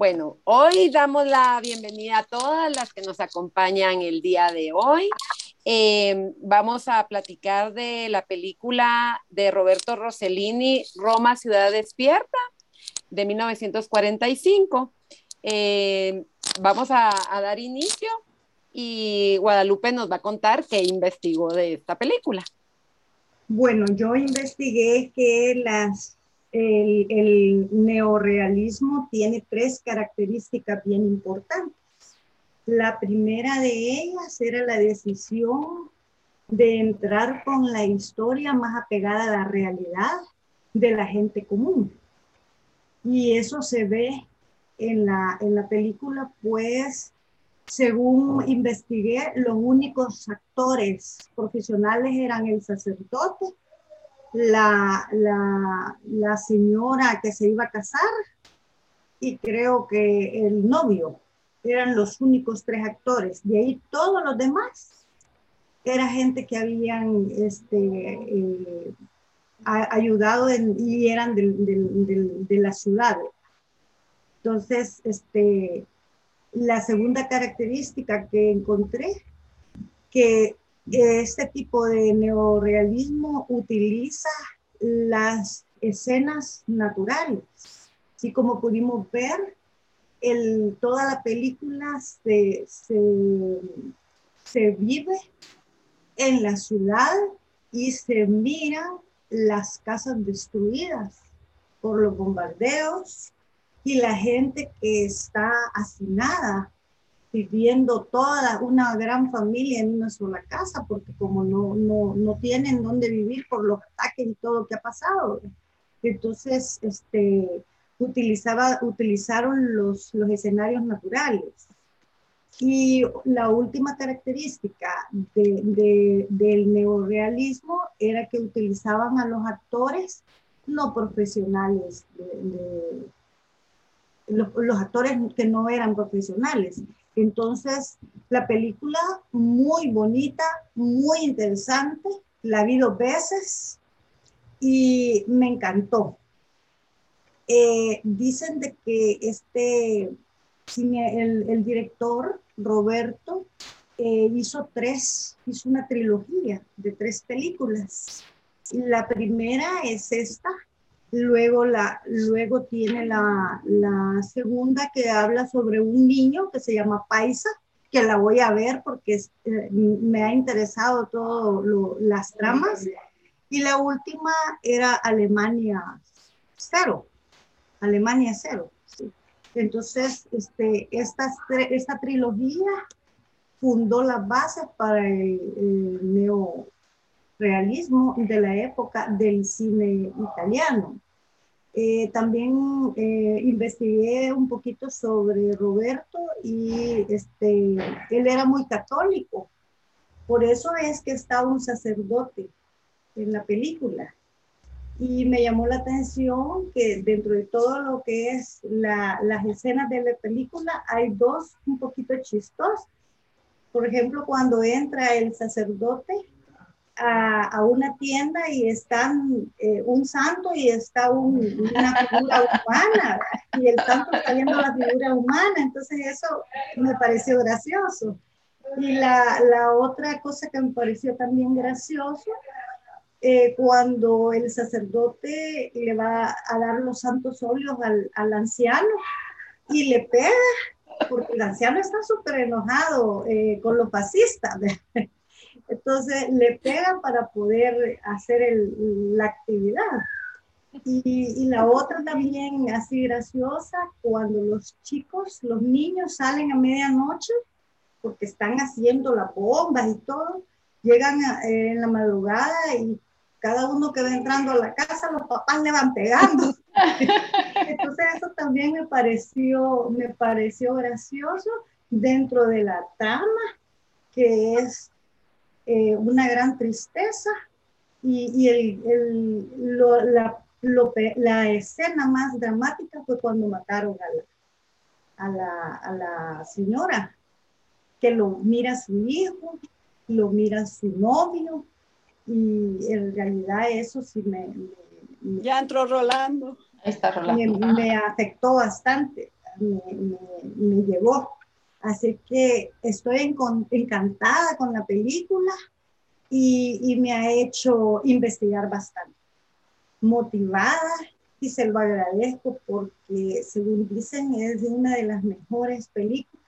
Bueno, hoy damos la bienvenida a todas las que nos acompañan el día de hoy. Eh, vamos a platicar de la película de Roberto Rossellini, Roma, Ciudad Despierta, de 1945. Eh, vamos a dar inicio y Guadalupe nos va a contar qué investigó de esta película. Bueno, yo investigué que las, el, el neorealismo tiene tres características bien importantes. La primera de ellas era la decisión de entrar con la historia más apegada a la realidad de la gente común. Y eso se ve en la, en la película, pues según investigué, los únicos actores profesionales eran el sacerdote, la, la, señora que se iba a casar y creo que el novio. Eran los únicos tres actores. De ahí todos los demás era gente que habían este, eh, ayudado y eran de la ciudad. Entonces, este, la segunda característica que encontré, que este tipo de neorealismo utiliza las escenas naturales. Así como pudimos ver, toda la película se, se vive en la ciudad y se miran las casas destruidas por los bombardeos, y la gente que está hacinada, viviendo toda una gran familia en una sola casa, porque como no, no, no tienen dónde vivir por los ataques y todo lo que ha pasado. Entonces, este, utilizaba, utilizaron los, los escenarios naturales. Y la última característica de, de, del neorealismo era que utilizaban a los actores no profesionales de, los, actores que no eran profesionales. Entonces, la película muy bonita, muy interesante, la vi dos veces y me encantó. Eh, dicen de que este, el, director, Roberto, eh, hizo tres, hizo una trilogía de tres películas. La primera es esta, Luego, la, luego tiene la, la, segunda que habla sobre un niño que se llama Paisa, que la voy a ver porque eh, me ha interesado todas las tramas. Y la última era Alemania cero, Alemania cero. Entonces, este, esta, esta trilogía fundó las bases para el, el neo realismo de la época del cine italiano. Eh, también eh, investigué un poquito sobre Roberto y este, él era muy católico. Por eso es que está un sacerdote en la película. Y me llamó la atención que dentro de todo lo que es las escenas de la película hay dos un poquito chistosas. Por ejemplo, cuando entra el sacerdote a, una tienda y están eh, un santo y está una figura humana y el santo está viendo la figura humana, entonces eso me pareció gracioso. Y la, la otra cosa que me pareció también gracioso, eh, cuando el sacerdote le va a dar los santos óleos al, al anciano y le pega, porque el anciano está súper enojado eh, con los fascistas. Entonces le pegan para poder hacer la actividad. Y, la otra también así graciosa, cuando los chicos, los niños salen a medianoche porque están haciendo las bombas y todo, llegan eh, en la madrugada y cada uno que va entrando a la casa, los papás le van pegando. Entonces eso también me pareció, me pareció gracioso dentro de la trama, que es eh, una gran tristeza y, el, la, la, escena más dramática fue cuando mataron a la, a la, señora, que lo mira su hijo, lo mira su novio y en realidad eso sí me... ya entró Rolando. Me, me, afectó bastante. me, llevó. Así que estoy encantada con la película y, y me ha hecho investigar bastante. Motivada y se lo agradezco porque, según dicen, es una de las mejores películas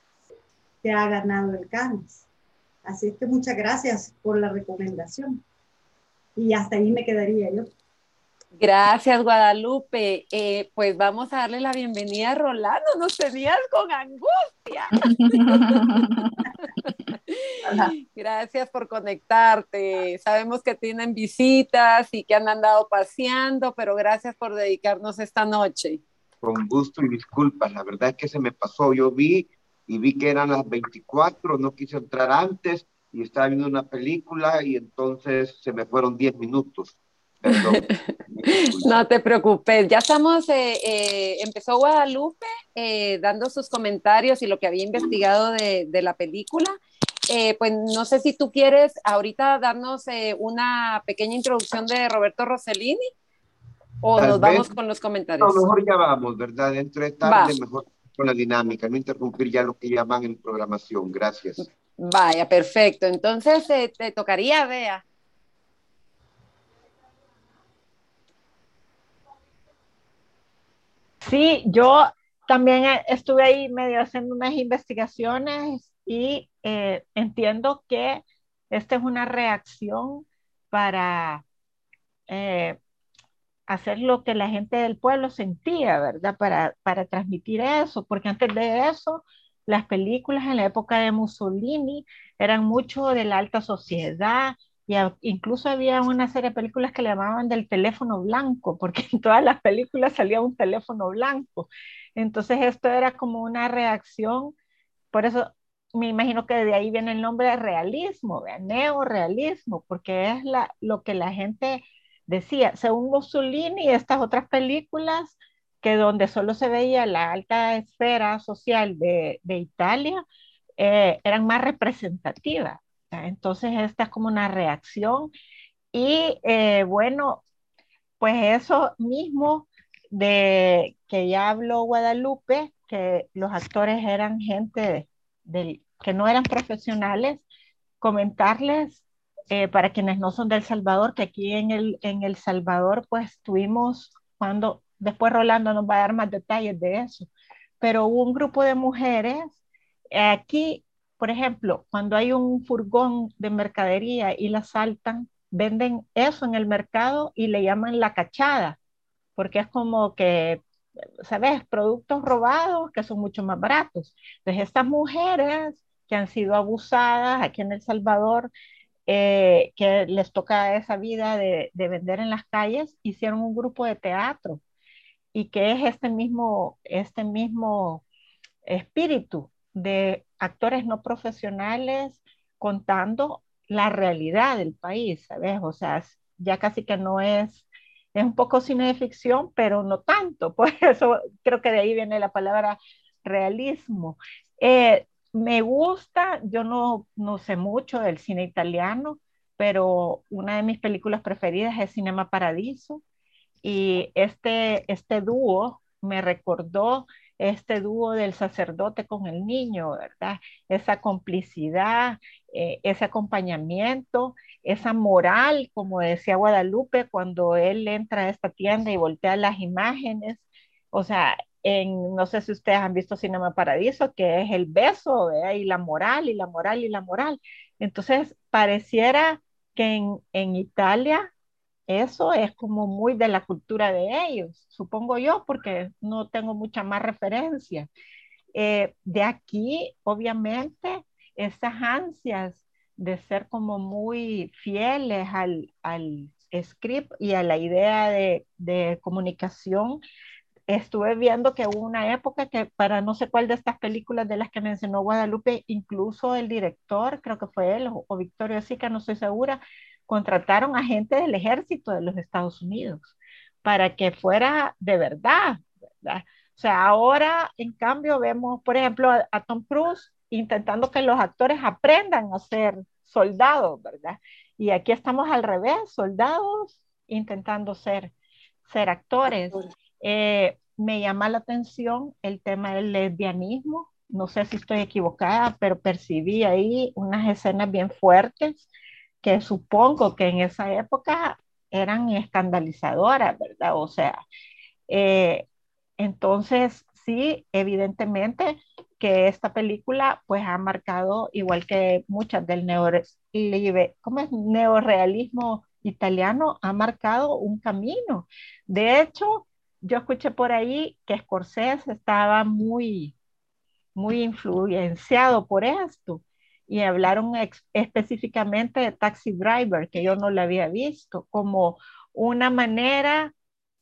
que ha ganado el Cannes. Así que muchas gracias por la recomendación. Y hasta ahí me quedaría yo. Gracias, Guadalupe. Eh, pues vamos a darle la bienvenida a Rolando. Nos tenías con angustia. Gracias por conectarte. Sabemos que tienen visitas y que han andado paseando, pero gracias por dedicarnos esta noche. Con gusto y disculpas. La verdad es que se me pasó. Yo vi y vi que eran las 24, no quise entrar antes y estaba viendo una película y entonces se me fueron 10 minutos. no te preocupes, ya estamos, eh, eh, empezó Guadalupe eh, dando sus comentarios y lo que había investigado de, de la película. pues no sé si tú quieres ahorita darnos una pequeña introducción de Roberto Rossellini o nos vamos con los comentarios. No, mejor ya vamos, ¿verdad? Dentro de tarde, mejor con la dinámica, no interrumpir ya lo que llaman en programación. Gracias. Vaya, perfecto. Entonces te tocaría, Bea. Sí, yo también eh, estuve ahí medio haciendo unas investigaciones y eh, entiendo que esta es una reacción para eh, hacer lo que la gente del pueblo sentía, ¿verdad? Para, para transmitir eso, porque antes de eso, las películas en la época de Mussolini eran mucho de la alta sociedad, y incluso había una serie de películas que le llamaban del teléfono blanco, porque en todas las películas salía un teléfono blanco. Entonces esto era como una reacción, por eso me imagino que de ahí viene el nombre de realismo, de neorealismo, porque es lo que la gente decía. Según Mussolini, estas otras películas que donde solo se veía la alta esfera social de, de Italia, eh, eran más representativas. Entonces, esta es como una reacción. Y eh, bueno, pues eso mismo de que ya habló Guadalupe, que los actores eran gente que no eran profesionales, comentarles eh, para quienes no son del Salvador, que aquí en el, en el Salvador pues tuvimos, cuando después Rolando nos va a dar más detalles de eso, pero un grupo de mujeres aquí por ejemplo, cuando hay un furgón de mercadería y la saltan, venden eso en el mercado y le llaman la cachada, porque es como que, ¿sabes? Productos robados que son mucho más baratos. Entonces, estas mujeres que han sido abusadas aquí en El Salvador, eh, que les toca esa vida de, de, vender en las calles, hicieron un grupo de teatro y que es este mismo, este mismo espíritu de actores no profesionales contando la realidad del país, ¿sabes? O sea, ya casi que no es, es un poco cine de ficción, pero no tanto. Por eso creo que de ahí viene la palabra realismo. Eh, me gusta, yo no, no sé mucho del cine italiano, pero una de mis películas preferidas es Cinema Paradiso. Y este, este dúo me recordó este dúo del sacerdote con el niño, ¿verdad? Esa complicidad, eh, ese acompañamiento, esa moral, como decía Guadalupe, cuando él entra a esta tienda y voltea las imágenes, o sea, no sé si ustedes han visto Cinema Paradiso, que es el beso, ¿verdad? y la moral, y la moral, y la moral. Entonces, pareciera que en Italia eso es como muy de la cultura de ellos, supongo yo, porque no tengo mucha más referencia. Eh, de aquí, obviamente, esas ansias de ser como muy fieles al, al script y a la idea de, de, comunicación, estuve viendo que hubo una época que para no sé cuál de estas películas de las que mencionó Guadalupe, incluso el director, creo que fue él o, o Victorio Sica, no estoy segura, contrataron a gente del ejército de los Estados Unidos para que fuera de verdad, ¿verdad? O sea, ahora en cambio vemos, por ejemplo, a, Tom Cruise intentando que los actores aprendan a ser soldados, ¿verdad? Y aquí estamos al revés, soldados intentando ser, ser actores. Eh, me llama la atención el tema del lesbianismo. No sé si estoy equivocada, pero percibí ahí unas escenas bien fuertes que supongo que en esa época eran escandalizadoras, ¿verdad? O sea, eh, entonces sí, evidentemente que esta película pues ha marcado, igual que muchas del ¿cómo es? neorealismo italiano, ha marcado un camino. De hecho, yo escuché por ahí que Scorsese estaba muy, muy influenciado por esto y hablaron específicamente de Taxi Driver, que yo no la había visto, como una manera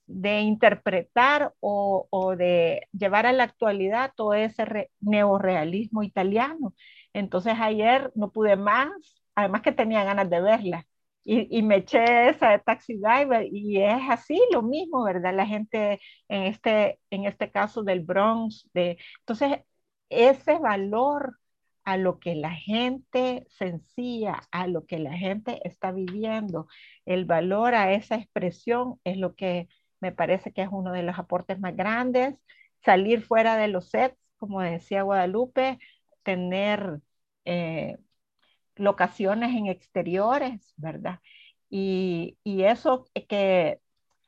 de interpretar o, de llevar a la actualidad todo ese neorealismo italiano. Entonces ayer no pude más, además que tenía ganas de verla. Y, y, me eché esa de Taxi Driver y es así lo mismo, ¿verdad? La gente en este, en este caso del Bronx, de, entonces ese valor a lo que la gente sencilla, a lo que la gente está viviendo, el valor a esa expresión es lo que me parece que es uno de los aportes más grandes. Salir fuera de los sets, como decía Guadalupe, tener eh, locaciones en exteriores, ¿verdad? Y, y, eso que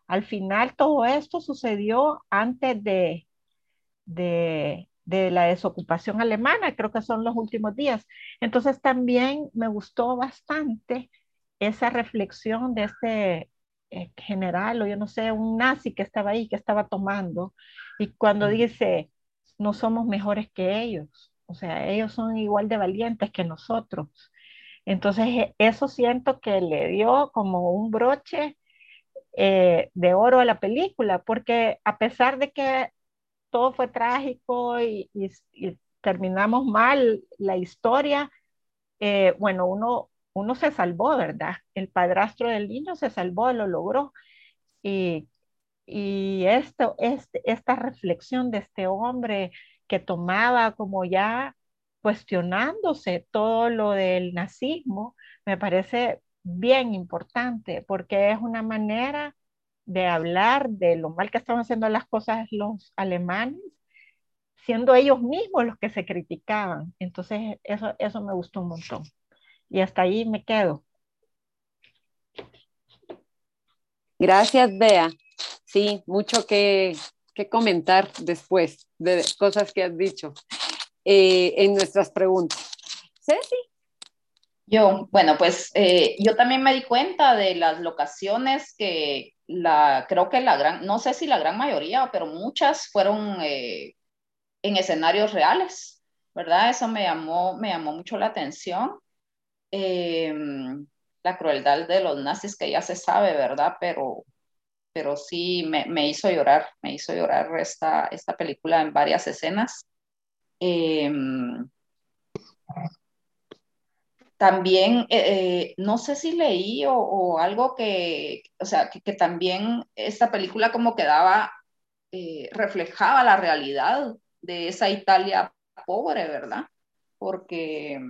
al final todo esto sucedió antes de, de, de, la desocupación alemana, creo que son los últimos días. Entonces también me gustó bastante esa reflexión de este eh, general o yo no sé, un nazi que estaba ahí, que estaba tomando, y cuando dice, no somos mejores que ellos, o sea, ellos son igual de valientes que nosotros. Entonces, e, eso siento que le dio como un broche eh, de oro a la película, porque a pesar de que todo fue trágico y, terminamos mal la historia, eh, bueno, uno uno se salvó, ¿verdad? El padrastro del niño se salvó, lo logró. Y, y esto, este, esta reflexión de este hombre que tomaba como ya cuestionándose todo lo del nazismo, me parece bien importante porque es una manera de hablar de lo mal que estaban haciendo las cosas los alemanes, siendo ellos mismos los que se criticaban. Entonces, eso, eso me gustó un montón. Y hasta ahí me quedo. Gracias, Bea. Sí, mucho que, comentar después de cosas que has dicho eh, en nuestras preguntas. Ceci. Yo, bueno, pues eh, yo también me di cuenta de las locaciones que la, creo que la gran, no sé si la gran mayoría, pero muchas fueron eh, en escenarios reales, ¿verdad? Eso me llamó, me llamó mucho la atención. Em, la crueldad de los nazis que ya se sabe, ¿verdad? Pero, pero sí me, me hizo llorar, me hizo llorar esta, esta película en varias escenas. Em, también, eh, eh, no sé si leí o, o, algo que, o sea, que, que, también esta película como que daba, eh, reflejaba la realidad de esa Italia pobre, ¿verdad? Porque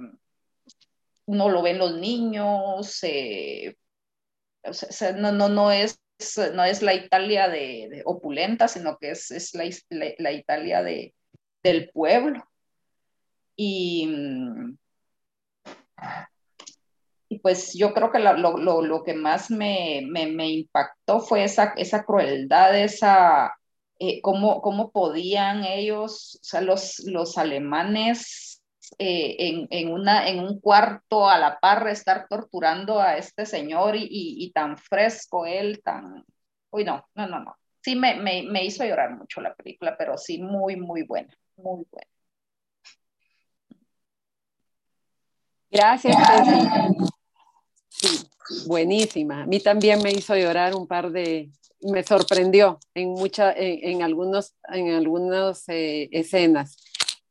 no lo ven los niños, eh, no, no, no, es, no es la Italia de, opulenta, sino que es, es la, la, Italia de, del pueblo. Y, y pues yo creo que lo, lo, lo que más me, me, impactó fue esa, esa crueldad, esa, eh, cómo, cómo, podían ellos, o sea, los, los alemanes eh, en, en, una, en un cuarto a la par estar torturando a este señor y, y, tan fresco él, tan... Uy, no, no, no, no. Sí, me, me, me hizo llorar mucho la película, pero sí, muy, muy buena, muy buena. Gracias, Sí, buenísima. A mí también me hizo llorar un par de, me sorprendió en muchas, en, en, algunos, en algunas eh, escenas.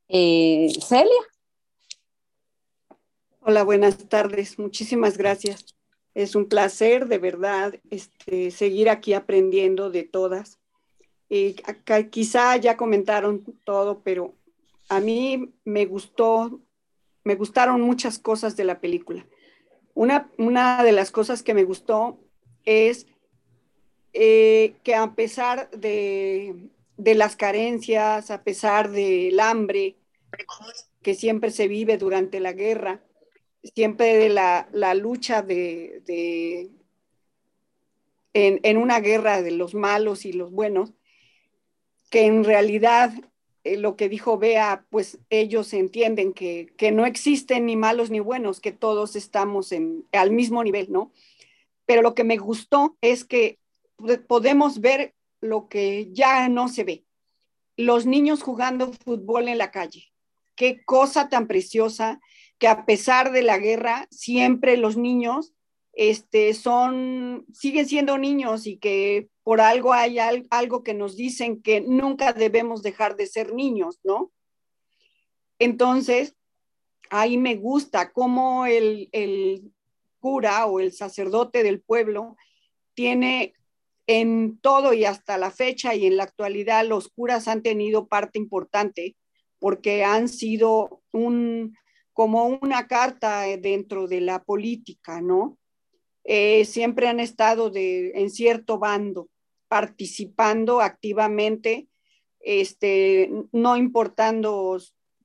Eh, Celia. Hola, buenas tardes. Muchísimas gracias. Es un placer, de verdad, este, seguir aquí aprendiendo de todas. Eh, acá, quizá ya comentaron todo, pero a mí me gustó, me gustaron muchas cosas de la película. Una, una de las cosas que me gustó es eh, que a pesar de, de las carencias, a pesar del hambre que siempre se vive durante la guerra, siempre de la, lucha de, en, en, una guerra de los malos y los buenos, que en realidad eh, lo que dijo Bea, pues ellos entienden que, no existen ni malos ni buenos, que todos estamos en, al mismo nivel, ¿no? Pero lo que me gustó es que podemos ver lo que ya no se ve. Los niños jugando fútbol en la calle. Qué cosa tan preciosa que a pesar de la guerra, siempre los niños este, son, siguen siendo niños y que por algo hay algo que nos dicen que nunca debemos dejar de ser niños, ¿no? Entonces, ahí me gusta cómo el, cura o el sacerdote del pueblo tiene en todo y hasta la fecha y en la actualidad los curas han tenido parte importante porque han sido un como una carta dentro de la política, ¿no? Eh, siempre han estado de, en cierto bando, participando activamente, este, no importando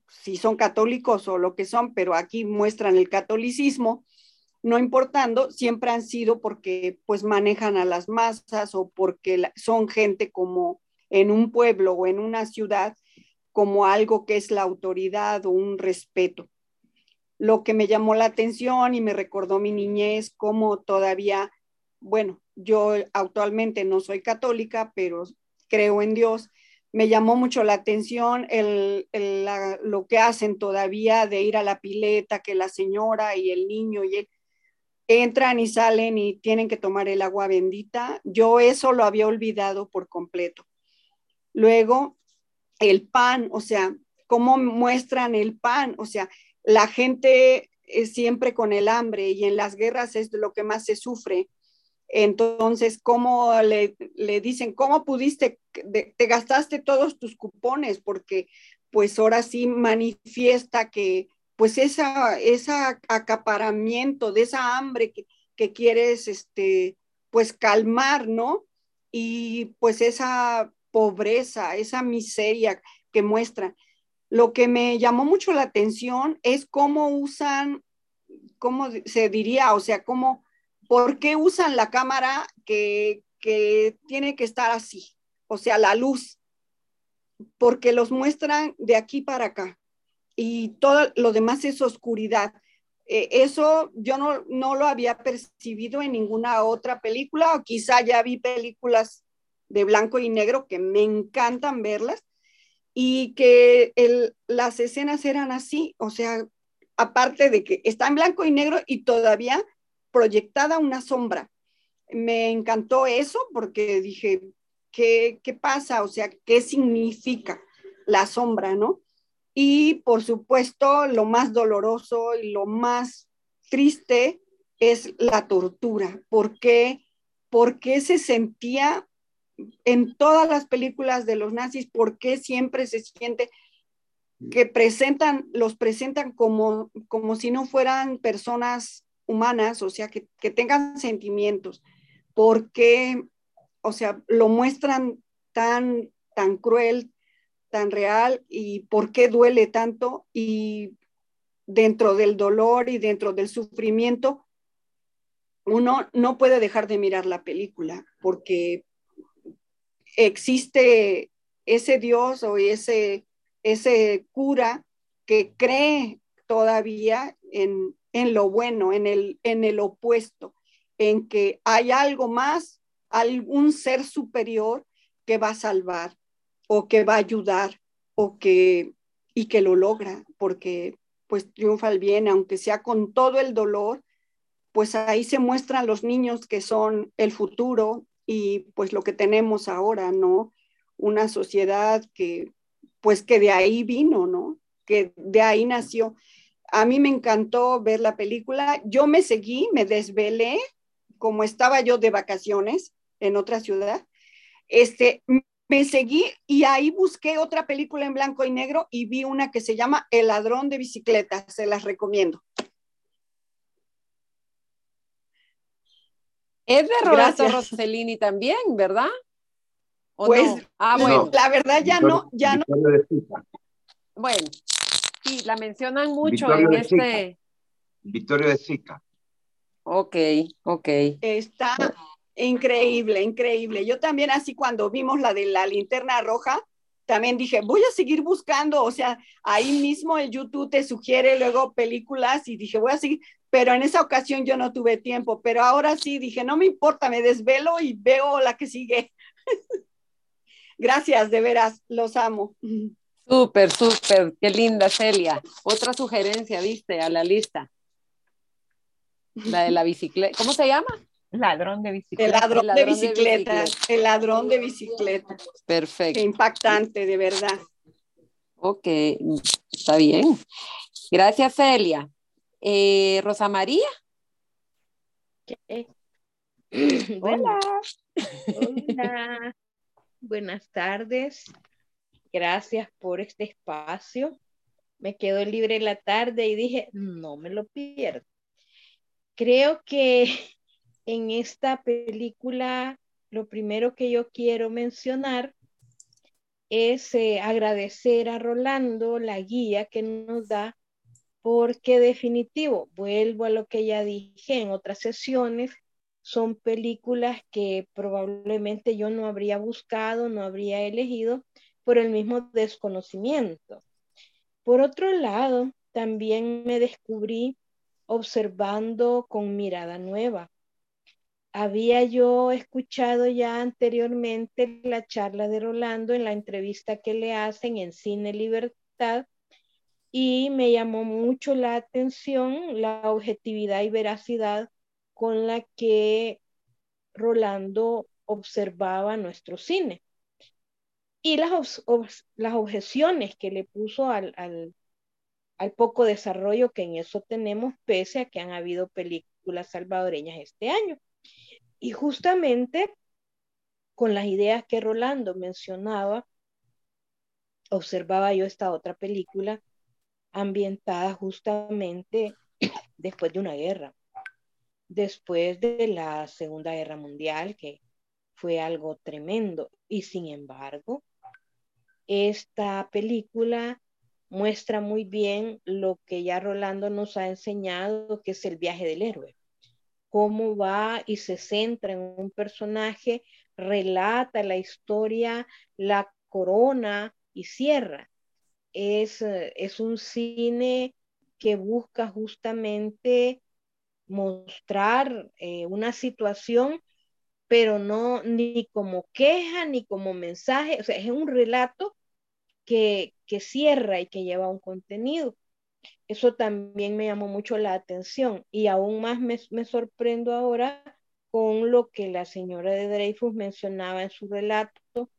si son católicos o lo que son, pero aquí muestran el catolicismo, no importando, siempre han sido porque pues manejan a las masas o porque son gente como en un pueblo o en una ciudad como algo que es la autoridad o un respeto. Lo que me llamó la atención y me recordó mi niñez, como todavía, bueno, yo actualmente no soy católica, pero creo en Dios. Me llamó mucho la atención el, lo que hacen todavía de ir a la pileta, que la señora y el niño y entran y salen y tienen que tomar el agua bendita. Yo eso lo había olvidado por completo. Luego, el pan, o sea, cómo muestran el pan, o sea, la gente es siempre con el hambre y en las guerras es lo que más se sufre. Entonces, ¿cómo le, dicen, cómo pudiste, te gastaste todos tus cupones? Porque pues ahora sí manifiesta que pues esa, esa acaparamiento de esa hambre que, que quieres, este, pues calmar, ¿no? Y pues esa pobreza, esa miseria que muestra. Lo que me llamó mucho la atención es cómo usan, cómo se diría, o sea, cómo, por qué usan la cámara que, que tiene que estar así, o sea, la luz, porque los muestran de aquí para acá. Y todo lo demás es oscuridad. Eh, eso yo no, no, lo había percibido en ninguna otra película, o quizá ya vi películas de blanco y negro que me encantan verlas, y que las escenas eran así, o sea, aparte de que está en blanco y negro y todavía proyectada una sombra. Me encantó eso porque dije, ¿qué, qué pasa? O sea, ¿qué significa la sombra, no? Y por supuesto, lo más doloroso y lo más triste es la tortura. ¿Por qué? Porque se sentía en todas las películas de los nazis, ¿por qué siempre se siente que presentan, los presentan como, como si no fueran personas humanas, o sea, que, que tengan sentimientos? ¿Por qué, o sea, lo muestran tan, tan cruel, tan real y por qué duele tanto? Y dentro del dolor y dentro del sufrimiento, uno no puede dejar de mirar la película porque existe ese Dios o ese, ese cura que cree todavía en, lo bueno, en el, en el opuesto, en que hay algo más, algún ser superior que va a salvar o que va a ayudar o que y que lo logra porque pues triunfa el bien aunque sea con todo el dolor pues ahí se muestran los niños que son el futuro y pues lo que tenemos ahora, ¿no? Una sociedad que pues que de ahí vino, ¿no? Que de ahí nació. A mí me encantó ver la película. Yo me seguí, me desvelé, como estaba yo de vacaciones en otra ciudad. Este, me seguí y ahí busqué otra película en blanco y negro y vi una que se llama El ladrón de bicicletas, se las recomiendo. Es de Roberto Rossellini también, ¿verdad? Pues, ah, bueno. la verdad ya no, ya no. Bueno, sí, la mencionan mucho en este. Victorio de Sica. Ok, ok. Está increíble, increíble. Yo también así cuando vimos la de la linterna roja, también dije, voy a seguir buscando, o sea, ahí mismo el YouTube te sugiere luego películas y dije, voy a seguir, pero en esa ocasión yo no tuve tiempo, pero ahora sí dije, no me importa, me desvelo y veo la que sigue. Gracias, de veras, los amo. Súper, súper, qué linda Celia. Otra sugerencia, viste, a la lista. La de la bicicleta. ¿Cómo se llama? Ladrón de bicicleta. El ladrón, de, bicicleta, El ladrón de bicicleta. Perfecto. Qué impactante, de verdad. Ok, está bien. Gracias, Celia. Eh, Rosa María. Hola. Hola. Buenas tardes. Gracias por este espacio. Me quedo libre la tarde y dije, no me lo pierdo. Creo que en esta película lo primero que yo quiero mencionar es eh, agradecer a Rolando la guía que nos da, porque definitivo, vuelvo a lo que ya dije en otras sesiones, son películas que probablemente yo no habría buscado, no habría elegido por el mismo desconocimiento. Por otro lado, también me descubrí observando con mirada nueva. Había yo escuchado ya anteriormente la charla de Rolando en la entrevista que le hacen en Cine Libertad y me llamó mucho la atención la objetividad y veracidad con la que Rolando observaba nuestro cine. Y las, las objeciones que le puso al, al, al, poco desarrollo que en eso tenemos, pese a que han habido películas salvadoreñas este año. Y justamente con las ideas que Rolando mencionaba, observaba yo esta otra película ambientada justamente después de una guerra después de la Segunda Guerra Mundial, que fue algo tremendo. Y sin embargo, esta película muestra muy bien lo que ya Rolando nos ha enseñado, que es el viaje del héroe. Cómo va y se centra en un personaje, relata la historia, la corona y cierra. Es, es un cine que busca justamente mostrar eh, una situación, pero no ni como queja ni como mensaje, o sea, es un relato que, que cierra y que lleva un contenido. Eso también me llamó mucho la atención y aún más me, me sorprendo ahora con lo que la señora de Dreyfus mencionaba en su relato,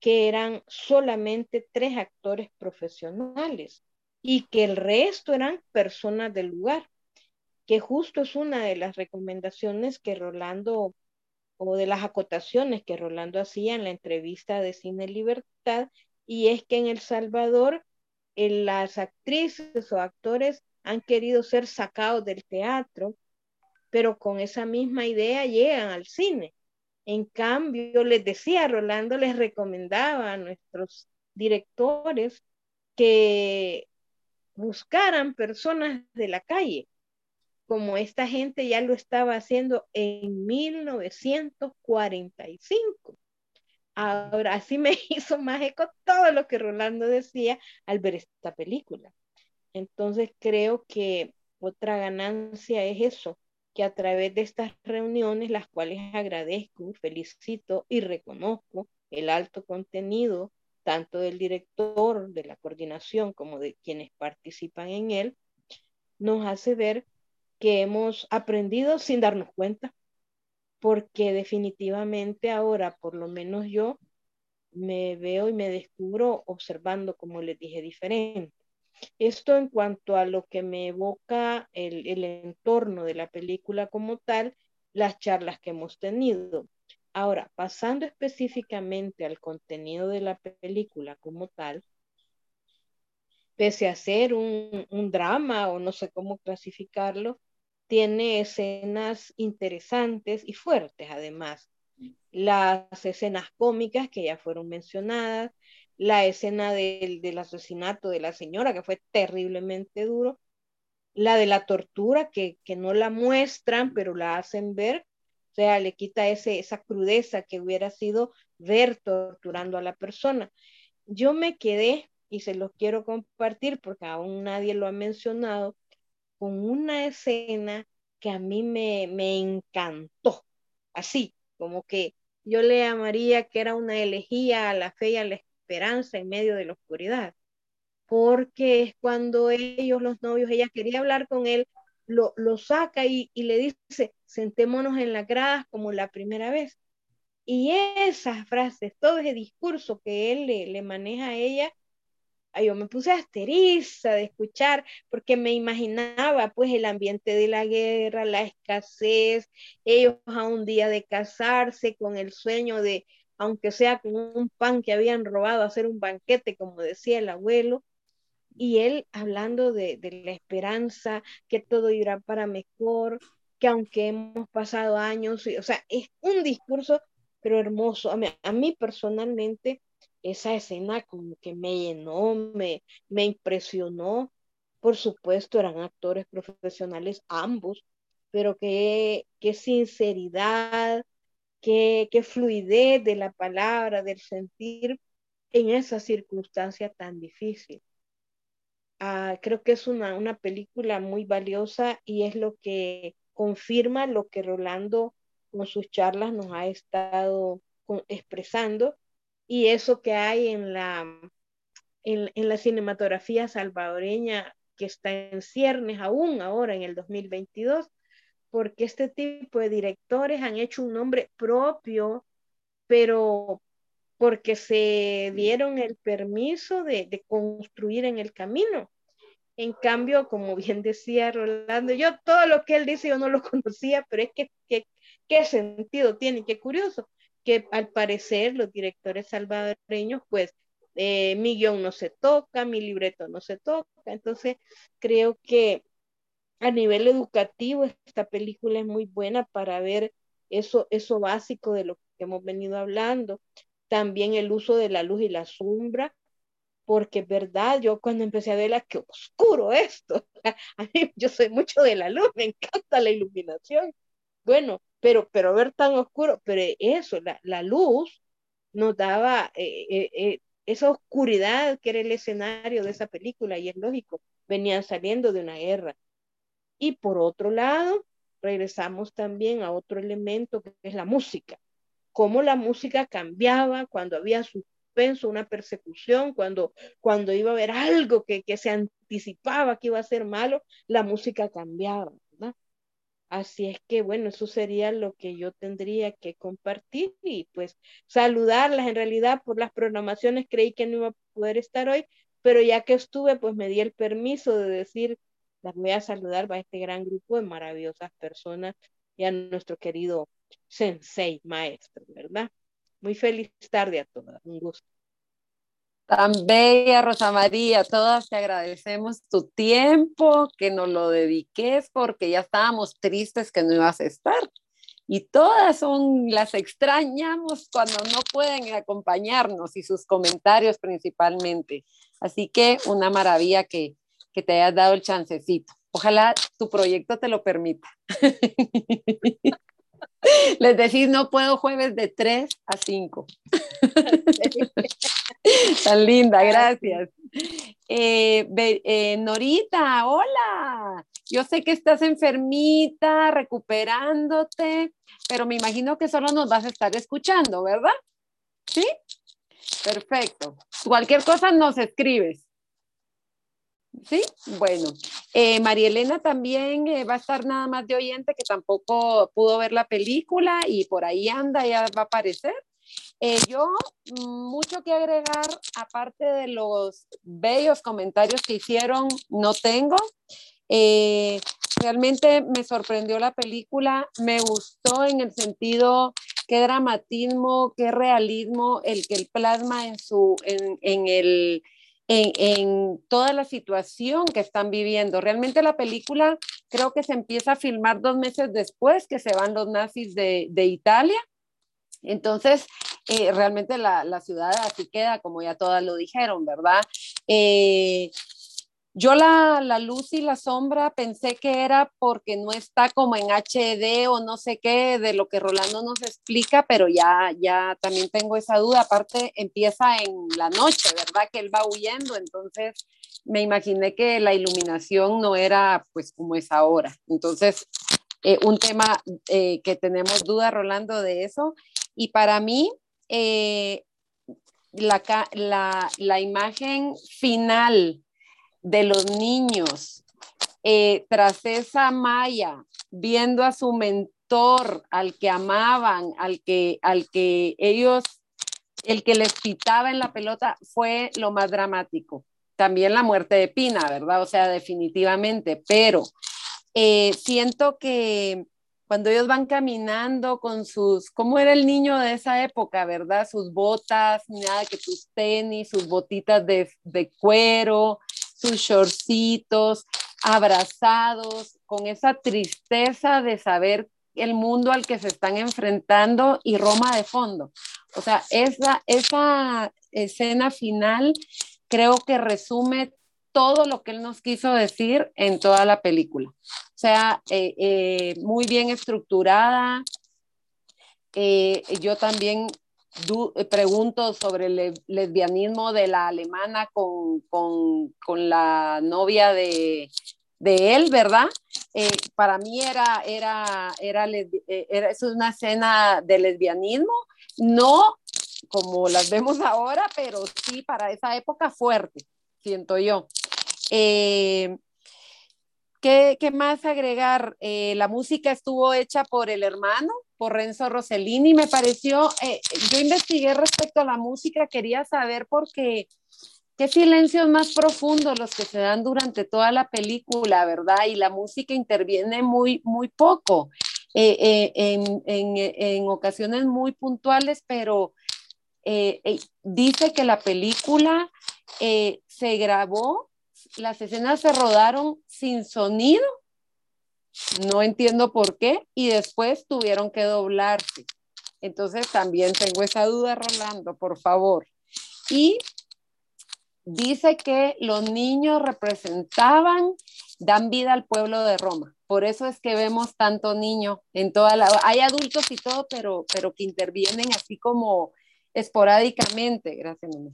que eran solamente tres actores profesionales y que el resto eran personas del lugar que justo es una de las recomendaciones que Rolando, o de las acotaciones que Rolando hacía en la entrevista de Cine Libertad, y es que en El Salvador las actrices o actores han querido ser sacados del teatro, pero con esa misma idea llegan al cine. En cambio, les decía, Rolando les recomendaba a nuestros directores que buscaran personas de la calle, como esta gente ya lo estaba haciendo en 1945. Ahora, así me hizo más eco todo lo que Rolando decía al ver esta película. Entonces, creo que otra ganancia es eso, que a través de estas reuniones, las cuales agradezco, felicito y reconozco el alto contenido, tanto del director, de la coordinación, como de quienes participan en él, nos hace ver que hemos aprendido sin darnos cuenta, porque definitivamente ahora, por lo menos yo, me veo y me descubro observando, como les dije, diferente. Esto en cuanto a lo que me evoca el, el entorno de la película como tal, las charlas que hemos tenido. Ahora, pasando específicamente al contenido de la película como tal, pese a ser un, un drama o no sé cómo clasificarlo, tiene escenas interesantes y fuertes además. las escenas cómicas que ya fueron mencionadas, la escena del, del asesinato de la señora, que fue terriblemente duro, la de la tortura, que, que no la muestran, pero la hacen ver, o sea, le quita ese, esa crudeza que hubiera sido ver torturando a la persona. Yo me quedé, y se los quiero compartir porque aún nadie lo ha mencionado, con una escena que a mí me, me encantó, así, como que yo le llamaría que era una elegía a la fe y a la esperanza en medio de la oscuridad, porque es cuando ellos, los novios, ella quería hablar con él, lo, lo saca y, y le dice, sentémonos en las gradas como la primera vez. Y esas frases, todo ese discurso que él le, le maneja a ella, yo me puse asteriza de escuchar porque me imaginaba pues el ambiente de la guerra, la escasez, ellos a un día de casarse con el sueño de, aunque sea con un pan que habían robado, hacer un banquete, como decía el abuelo, y él hablando de, de la esperanza, que todo irá para mejor, que aunque hemos pasado años, o sea, es un discurso, pero hermoso. A mí, a mí personalmente esa escena como que me llenó, me, me impresionó. Por supuesto, eran actores profesionales ambos, pero qué, qué sinceridad, qué, qué fluidez de la palabra, del sentir en esa circunstancia tan difícil. Ah, creo que es una, una película muy valiosa y es lo que confirma lo que Rolando con sus charlas nos ha estado expresando y eso que hay en la, en, la cinematografía salvadoreña que está en ciernes aún ahora en el 2022, porque este tipo de directores han hecho un nombre propio, pero porque se dieron el permiso de, de, construir en el camino. En cambio, como bien decía Rolando, yo todo lo que él dice yo no lo conocía, pero es que qué sentido tiene, qué curioso que al parecer los directores salvadoreños, pues eh, mi guion no se toca, mi libreto no se toca. Entonces, creo que a nivel educativo esta película es muy buena para ver eso, eso básico de lo que hemos venido hablando. También el uso de la luz y la sombra, porque es verdad, yo cuando empecé a verla, qué oscuro esto. A mí, yo soy mucho de la luz, me encanta la iluminación. Bueno, pero, pero ver tan oscuro, pero eso, la, la luz nos daba eh, eh, eh, esa oscuridad que era el escenario de esa película, y es lógico, venían saliendo de una guerra. Y por otro lado, regresamos también a otro elemento que es la música, cómo la música cambiaba cuando había suspenso, una persecución, cuando, cuando iba a haber algo que, que se anticipaba que iba a ser malo, la música cambiaba. Así es que, bueno, eso sería lo que yo tendría que compartir y pues saludarlas. En realidad, por las programaciones creí que no iba a poder estar hoy, pero ya que estuve, pues me di el permiso de decir, las voy a saludar a este gran grupo de maravillosas personas y a nuestro querido sensei, maestro, ¿verdad? Muy feliz tarde a todas, un gusto. Tan bella, Rosa María, todas te agradecemos tu tiempo, que nos lo dediques, porque ya estábamos tristes que no ibas a estar. Y todas son, las extrañamos cuando no pueden acompañarnos y sus comentarios principalmente. Así que una maravilla que, que te hayas dado el chancecito. Ojalá tu proyecto te lo permita. Les decís, no puedo jueves de 3 a 5. Tan linda, gracias. Eh, eh, Norita, hola. Yo sé que estás enfermita, recuperándote, pero me imagino que solo nos vas a estar escuchando, ¿verdad? ¿Sí? Perfecto. Cualquier cosa nos escribes. ¿Sí? Bueno, eh, María Elena también eh, va a estar nada más de oyente, que tampoco pudo ver la película y por ahí anda, ya va a aparecer. Eh, yo, mucho que agregar, aparte de los bellos comentarios que hicieron, no tengo. Eh, realmente me sorprendió la película, me gustó en el sentido qué dramatismo, qué realismo el que él plasma en, su, en, en el en, toda la situación que están viviendo. Realmente la película creo que se empieza a filmar dos meses después que se van los nazis de, Italia. Entonces, eh, realmente la, la, ciudad así queda, como ya todas lo dijeron, ¿verdad? Eh, yo la, la, luz y la sombra pensé que era porque no está como en HD o no sé qué de lo que Rolando nos explica, pero ya, ya también tengo esa duda. Aparte, empieza en la noche, ¿verdad? Que él va huyendo, entonces me imaginé que la iluminación no era pues como es ahora. Entonces, eh, un tema eh, que tenemos duda, Rolando, de eso. Y para mí, eh, la, la, la imagen final de los niños eh, tras esa malla, viendo a su mentor, al que amaban, al que, al que ellos, el que les pitaba en la pelota, fue lo más dramático. También la muerte de Pina, ¿verdad? O sea, definitivamente, pero eh, siento que cuando ellos van caminando con sus, ¿cómo era el niño de esa época, verdad? Sus botas, nada que tus tenis, sus botitas de, de cuero, sus shortcitos, abrazados, con esa tristeza de saber el mundo al que se están enfrentando y Roma de fondo. O sea, esa, esa escena final creo que resume todo lo que él nos quiso decir en toda la película. O sea, eh, eh, muy bien estructurada. Eh, yo también pregunto sobre el lesbianismo de la alemana con, con, con la novia de, de él, ¿verdad? Eh, para mí era, era, era, eh, era, es una escena de lesbianismo, no como las vemos ahora, pero sí para esa época fuerte, siento yo. ¿Qué, ¿qué, más agregar? la música estuvo hecha por el hermano, por Renzo Rossellini. Me pareció, eh, yo investigué respecto a la música, quería saber por qué, qué silencios más profundos los que se dan durante toda la película, ¿verdad? Y la música interviene muy, muy poco, eh, eh, en, ocasiones muy puntuales, pero dice que la película se grabó, las escenas se rodaron sin sonido no entiendo por qué, y después tuvieron que doblarse. Entonces también tengo esa duda, Rolando, por favor. Y dice que los niños representaban, dan vida al pueblo de Roma. Por eso es que vemos tanto niño en toda la... Hay adultos y todo, pero, pero que intervienen así como esporádicamente. Gracias, mamá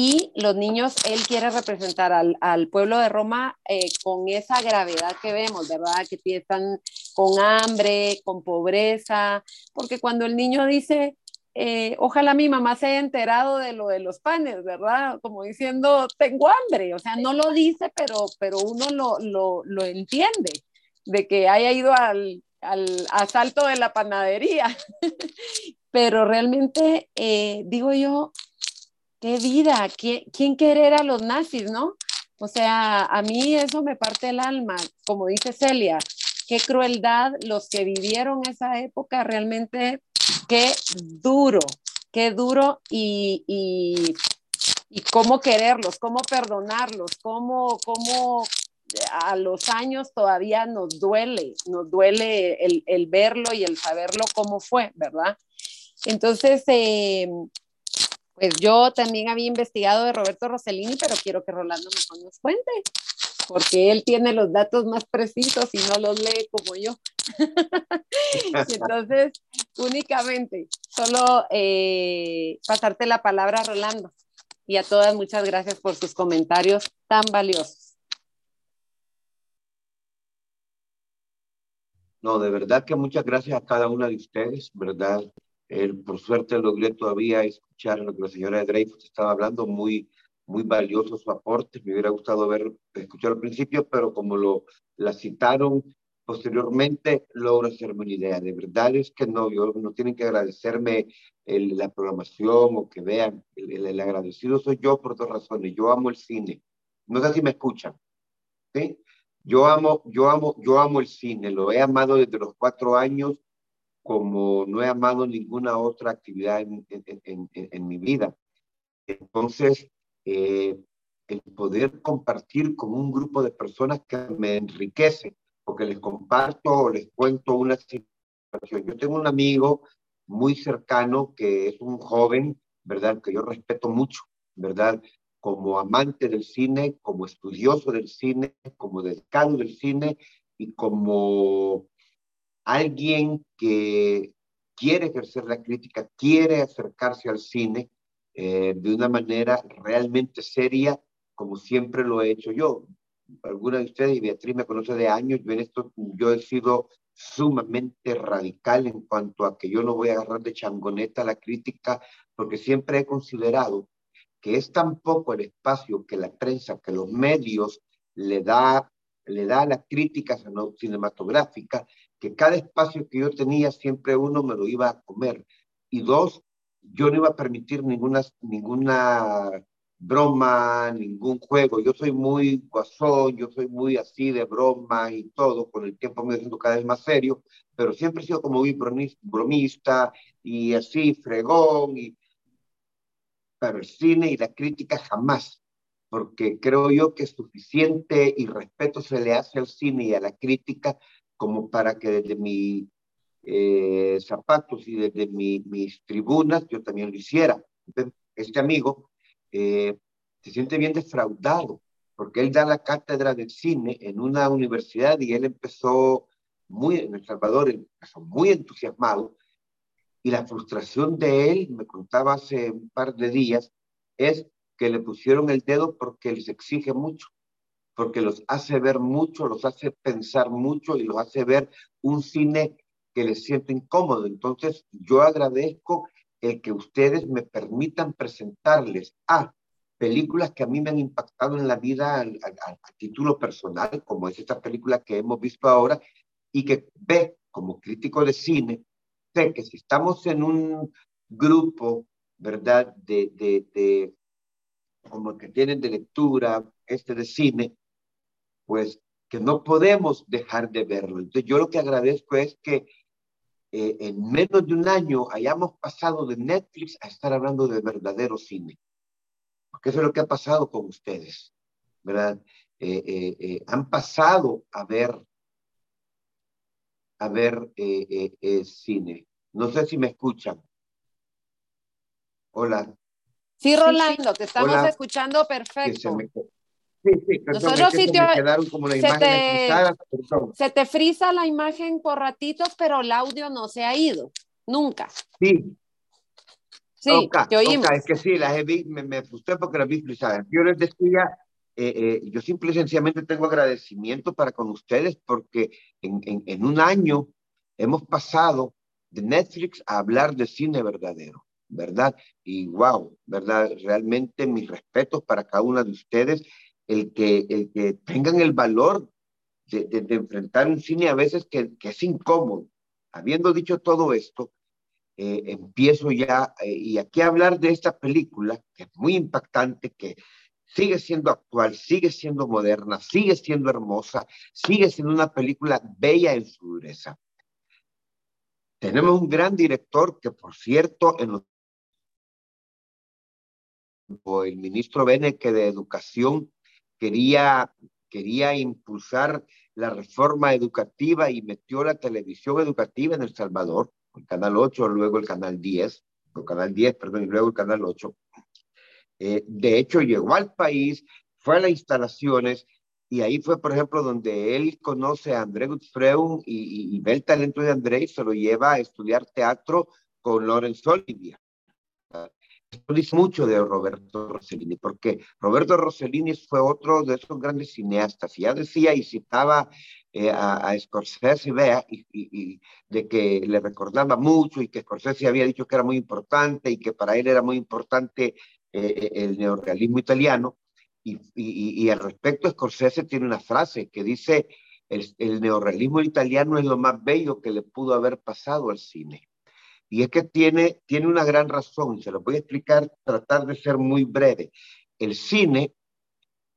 y los niños, él quiere representar al, al pueblo de Roma eh, con esa gravedad que vemos, ¿verdad? Que empiezan con hambre, con pobreza, porque cuando el niño dice, eh, ojalá mi mamá se haya enterado de lo de los panes, ¿verdad? Como diciendo, tengo hambre, o sea, no lo dice, pero, pero uno lo, lo, lo entiende, de que haya ido al, al asalto de la panadería. pero realmente, eh, digo yo, qué vida, ¿quién, querer a los nazis, no? O sea, a mí eso me parte el alma, como dice Celia, qué crueldad los que vivieron esa época, realmente qué duro, qué duro y, cómo quererlos, cómo perdonarlos, cómo, cómo a los años todavía nos duele, nos duele el, verlo y el saberlo cómo fue, ¿verdad? Entonces, eh, pues yo también había investigado de Roberto Rossellini, pero quiero que Rolando me nos cuente, porque él tiene los datos más precisos y no los lee como yo. Entonces, únicamente, solo eh, pasarte la palabra, Rolando. Y a todas, muchas gracias por sus comentarios tan valiosos. No, de verdad que muchas gracias a cada una de ustedes, ¿verdad? Por suerte logré todavía escuchar lo que la señora Dreyfus estaba hablando, muy, muy valioso su aporte. Me hubiera gustado ver, escuchar al principio, pero como lo la citaron posteriormente, logro hacerme una idea. De verdad es que no, yo, no tienen que agradecerme la programación o que vean. El, el, agradecido soy yo por dos razones. Yo amo el cine. No sé si me escuchan. ¿sí? Yo amo, yo amo, yo amo el cine. Lo he amado desde los cuatro años como no he amado ninguna otra actividad en, en, en, mi vida. Entonces, eh, el poder compartir con un grupo de personas que me enriquece, porque les comparto o les cuento una situación. Yo tengo un amigo muy cercano, que es un joven, ¿verdad? Que yo respeto mucho, ¿verdad? Como amante del cine, como estudioso del cine, como dedicado del cine y como alguien que quiere ejercer la crítica, quiere acercarse al cine eh, de una manera realmente seria, como siempre lo he hecho yo. Alguna de ustedes, y Beatriz me conoce de años, yo en esto yo he sido sumamente radical en cuanto a que yo no voy a agarrar de changoneta la crítica, porque siempre he considerado que es tan poco el espacio que la prensa, que los medios le da, le da a la crítica cinematográfica, que cada espacio que yo tenía siempre uno me lo iba a comer. Y dos, yo no iba a permitir ninguna, ninguna broma, ningún juego. Yo soy muy guasón, yo soy muy así de broma y todo, con el tiempo me he siendo cada vez más serio, pero siempre he sido como muy bromista y así fregón, y... pero el cine y la crítica jamás, porque creo yo que suficiente y respeto se le hace al cine y a la crítica como para que desde mis eh, zapatos y desde mis tribunas yo también lo hiciera. este amigo eh, se siente bien defraudado porque él da la cátedra de cine en una universidad y él empezó muy, en El Salvador, empezó muy entusiasmado y la frustración de él, me contaba hace un par de días, es que le pusieron el dedo porque les exige mucho porque los hace ver mucho, los hace pensar mucho y los hace ver un cine que les siente incómodo. Entonces, yo agradezco el que ustedes me permitan presentarles a películas que a mí me han impactado en la vida a, título personal, como es esta película que hemos visto ahora, y que ve como crítico de cine, sé que si estamos en un grupo, ¿verdad?, de, de, de como que tienen de lectura, este de cine, pues que no podemos dejar de verlo. Entonces yo lo que agradezco es que eh, en menos de un año hayamos pasado de Netflix a estar hablando de verdadero cine. Porque eso es lo que ha pasado con ustedes, ¿verdad? Eh, eh, han pasado a ver, a ver cine. No sé si me escuchan. Hola. Sí, Rolando, te estamos escuchando perfecto. Sí, sí, Nosotros sí te... quedaron como la se, te... se te frisa la imagen por ratitos, pero el audio no se ha ido, nunca. Sí. Sí, te oímos. es que sí, las he me, me frustré porque las vi frisadas. Yo les decía, eh, eh, yo simple y sencillamente tengo agradecimiento para con ustedes porque en, en, en un año hemos pasado de Netflix a hablar de cine verdadero. ¿Verdad? Y wow, ¿verdad? Realmente mis respetos para cada una de ustedes el que, el que tengan el valor de, de, enfrentar un cine a veces que, que, es incómodo. Habiendo dicho todo esto, eh, empiezo ya, eh, y aquí hablar de esta película, que es muy impactante, que sigue siendo actual, sigue siendo moderna, sigue siendo hermosa, sigue siendo una película bella en su dureza. Tenemos un gran director que, por cierto, en los el ministro Beneke de Educación quería, quería impulsar la reforma educativa y metió la televisión educativa en El Salvador, el Canal 8, luego el Canal 10, el Canal 10, perdón, y luego el Canal 8. Eh, de hecho, llegó al país, fue a las instalaciones y ahí fue, por ejemplo, donde él conoce a André Gutfreun y, y, ve el talento de André y se lo lleva a estudiar teatro con Lorenzo Olivia. Esto dice mucho de Roberto Rossellini, porque Roberto Rossellini fue otro de esos grandes cineastas. Y ya decía y citaba eh, a, a, Scorsese vea, y, y, de que le recordaba mucho y que Scorsese había dicho que era muy importante y que para él era muy importante eh, el neorrealismo italiano. Y, y, al respecto, Scorsese tiene una frase que dice, el, el neorrealismo italiano es lo más bello que le pudo haber pasado al cine. Y es que tiene, tiene una gran razón, se lo voy a explicar, tratar de ser muy breve. El cine,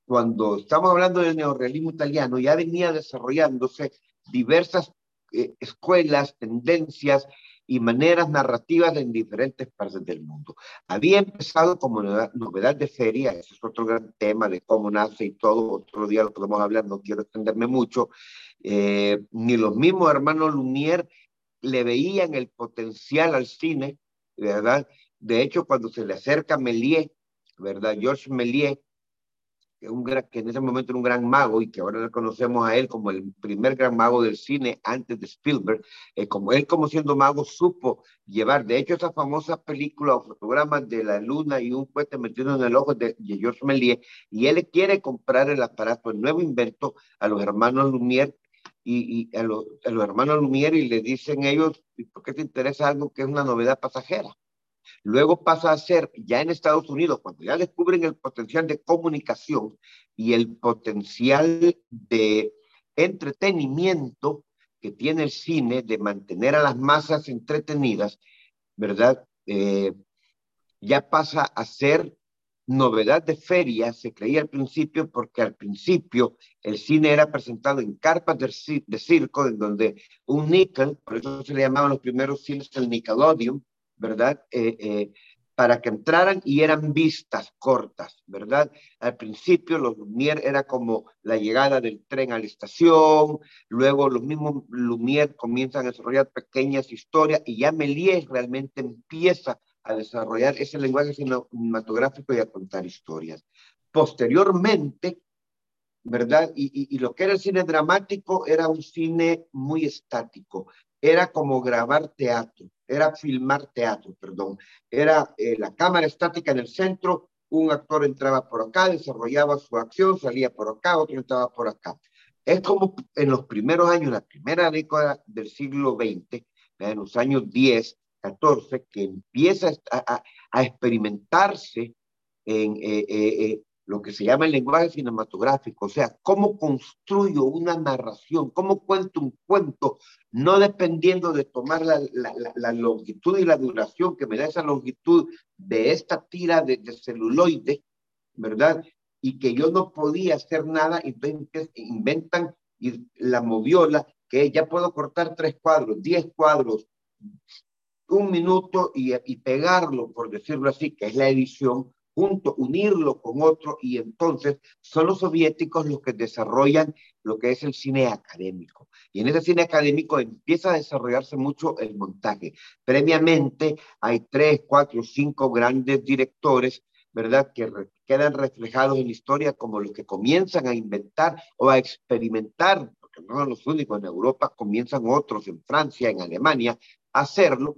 cuando estamos hablando del neorrealismo italiano, ya venía desarrollándose diversas eh, escuelas, tendencias y maneras narrativas en diferentes partes del mundo. Había empezado como novedad, de feria, ese es otro gran tema de cómo nace y todo, otro día lo podemos hablar, no quiero extenderme mucho, eh, ni los mismos hermanos Lumière le veían el potencial al cine, ¿verdad? De hecho, cuando se le acerca Méliès, ¿verdad? Georges Méliès, que, un que en ese momento era un gran mago y que ahora le conocemos a él como el primer gran mago del cine antes de Spielberg, eh, como él como siendo mago supo llevar, de hecho esa famosa película o fotogramas de la luna y un cohete metido en el ojo de, Georges Méliès, y él quiere comprar el aparato, el nuevo invento a los hermanos Lumière y, y a, los, a, los, hermanos Lumière y le dicen ellos, ¿por qué te interesa algo que es una novedad pasajera? Luego pasa a ser, ya en Estados Unidos, cuando ya descubren el potencial de comunicación y el potencial de entretenimiento que tiene el cine, de mantener a las masas entretenidas, ¿verdad? Eh, ya pasa a ser novedad de feria, se creía al principio, porque al principio el cine era presentado en carpas de, circo, en donde un níquel, por eso se le llamaban los primeros cines el Nickelodeon, ¿verdad? Eh, eh, para que entraran y eran vistas cortas, ¿verdad? Al principio los Lumière era como la llegada del tren a la estación, luego los mismos Lumière comienzan a desarrollar pequeñas historias y ya Méliès realmente empieza a desarrollar ese lenguaje cinematográfico y a contar historias. Posteriormente, ¿verdad? Y, lo que era el cine dramático era un cine muy estático, era como grabar teatro era filmar teatro, perdón. Era eh, la cámara estática en el centro, un actor entraba por acá, desarrollaba su acción, salía por acá, otro entraba por acá. Es como en los primeros años, la primera década del siglo XX, en los años 10, 14, que empieza a, a experimentarse en, eh, eh, lo que se llama el lenguaje cinematográfico, o sea, cómo construyo una narración, cómo cuento un cuento, no dependiendo de tomar la, la, la longitud y la duración que me da esa longitud de esta tira de, de, celuloide, ¿verdad? Y que yo no podía hacer nada, entonces inventan la moviola, que ya puedo cortar tres cuadros, diez cuadros, un minuto y, y pegarlo, por decirlo así, que es la edición, junto, unirlo con otro, y entonces son los soviéticos los que desarrollan lo que es el cine académico. Y en ese cine académico empieza a desarrollarse mucho el montaje. Previamente hay tres, cuatro, cinco grandes directores, ¿verdad?, que re quedan reflejados en la historia como los que comienzan a inventar o a experimentar, porque no son los únicos, en Europa comienzan otros, en Francia, en Alemania, a hacerlo,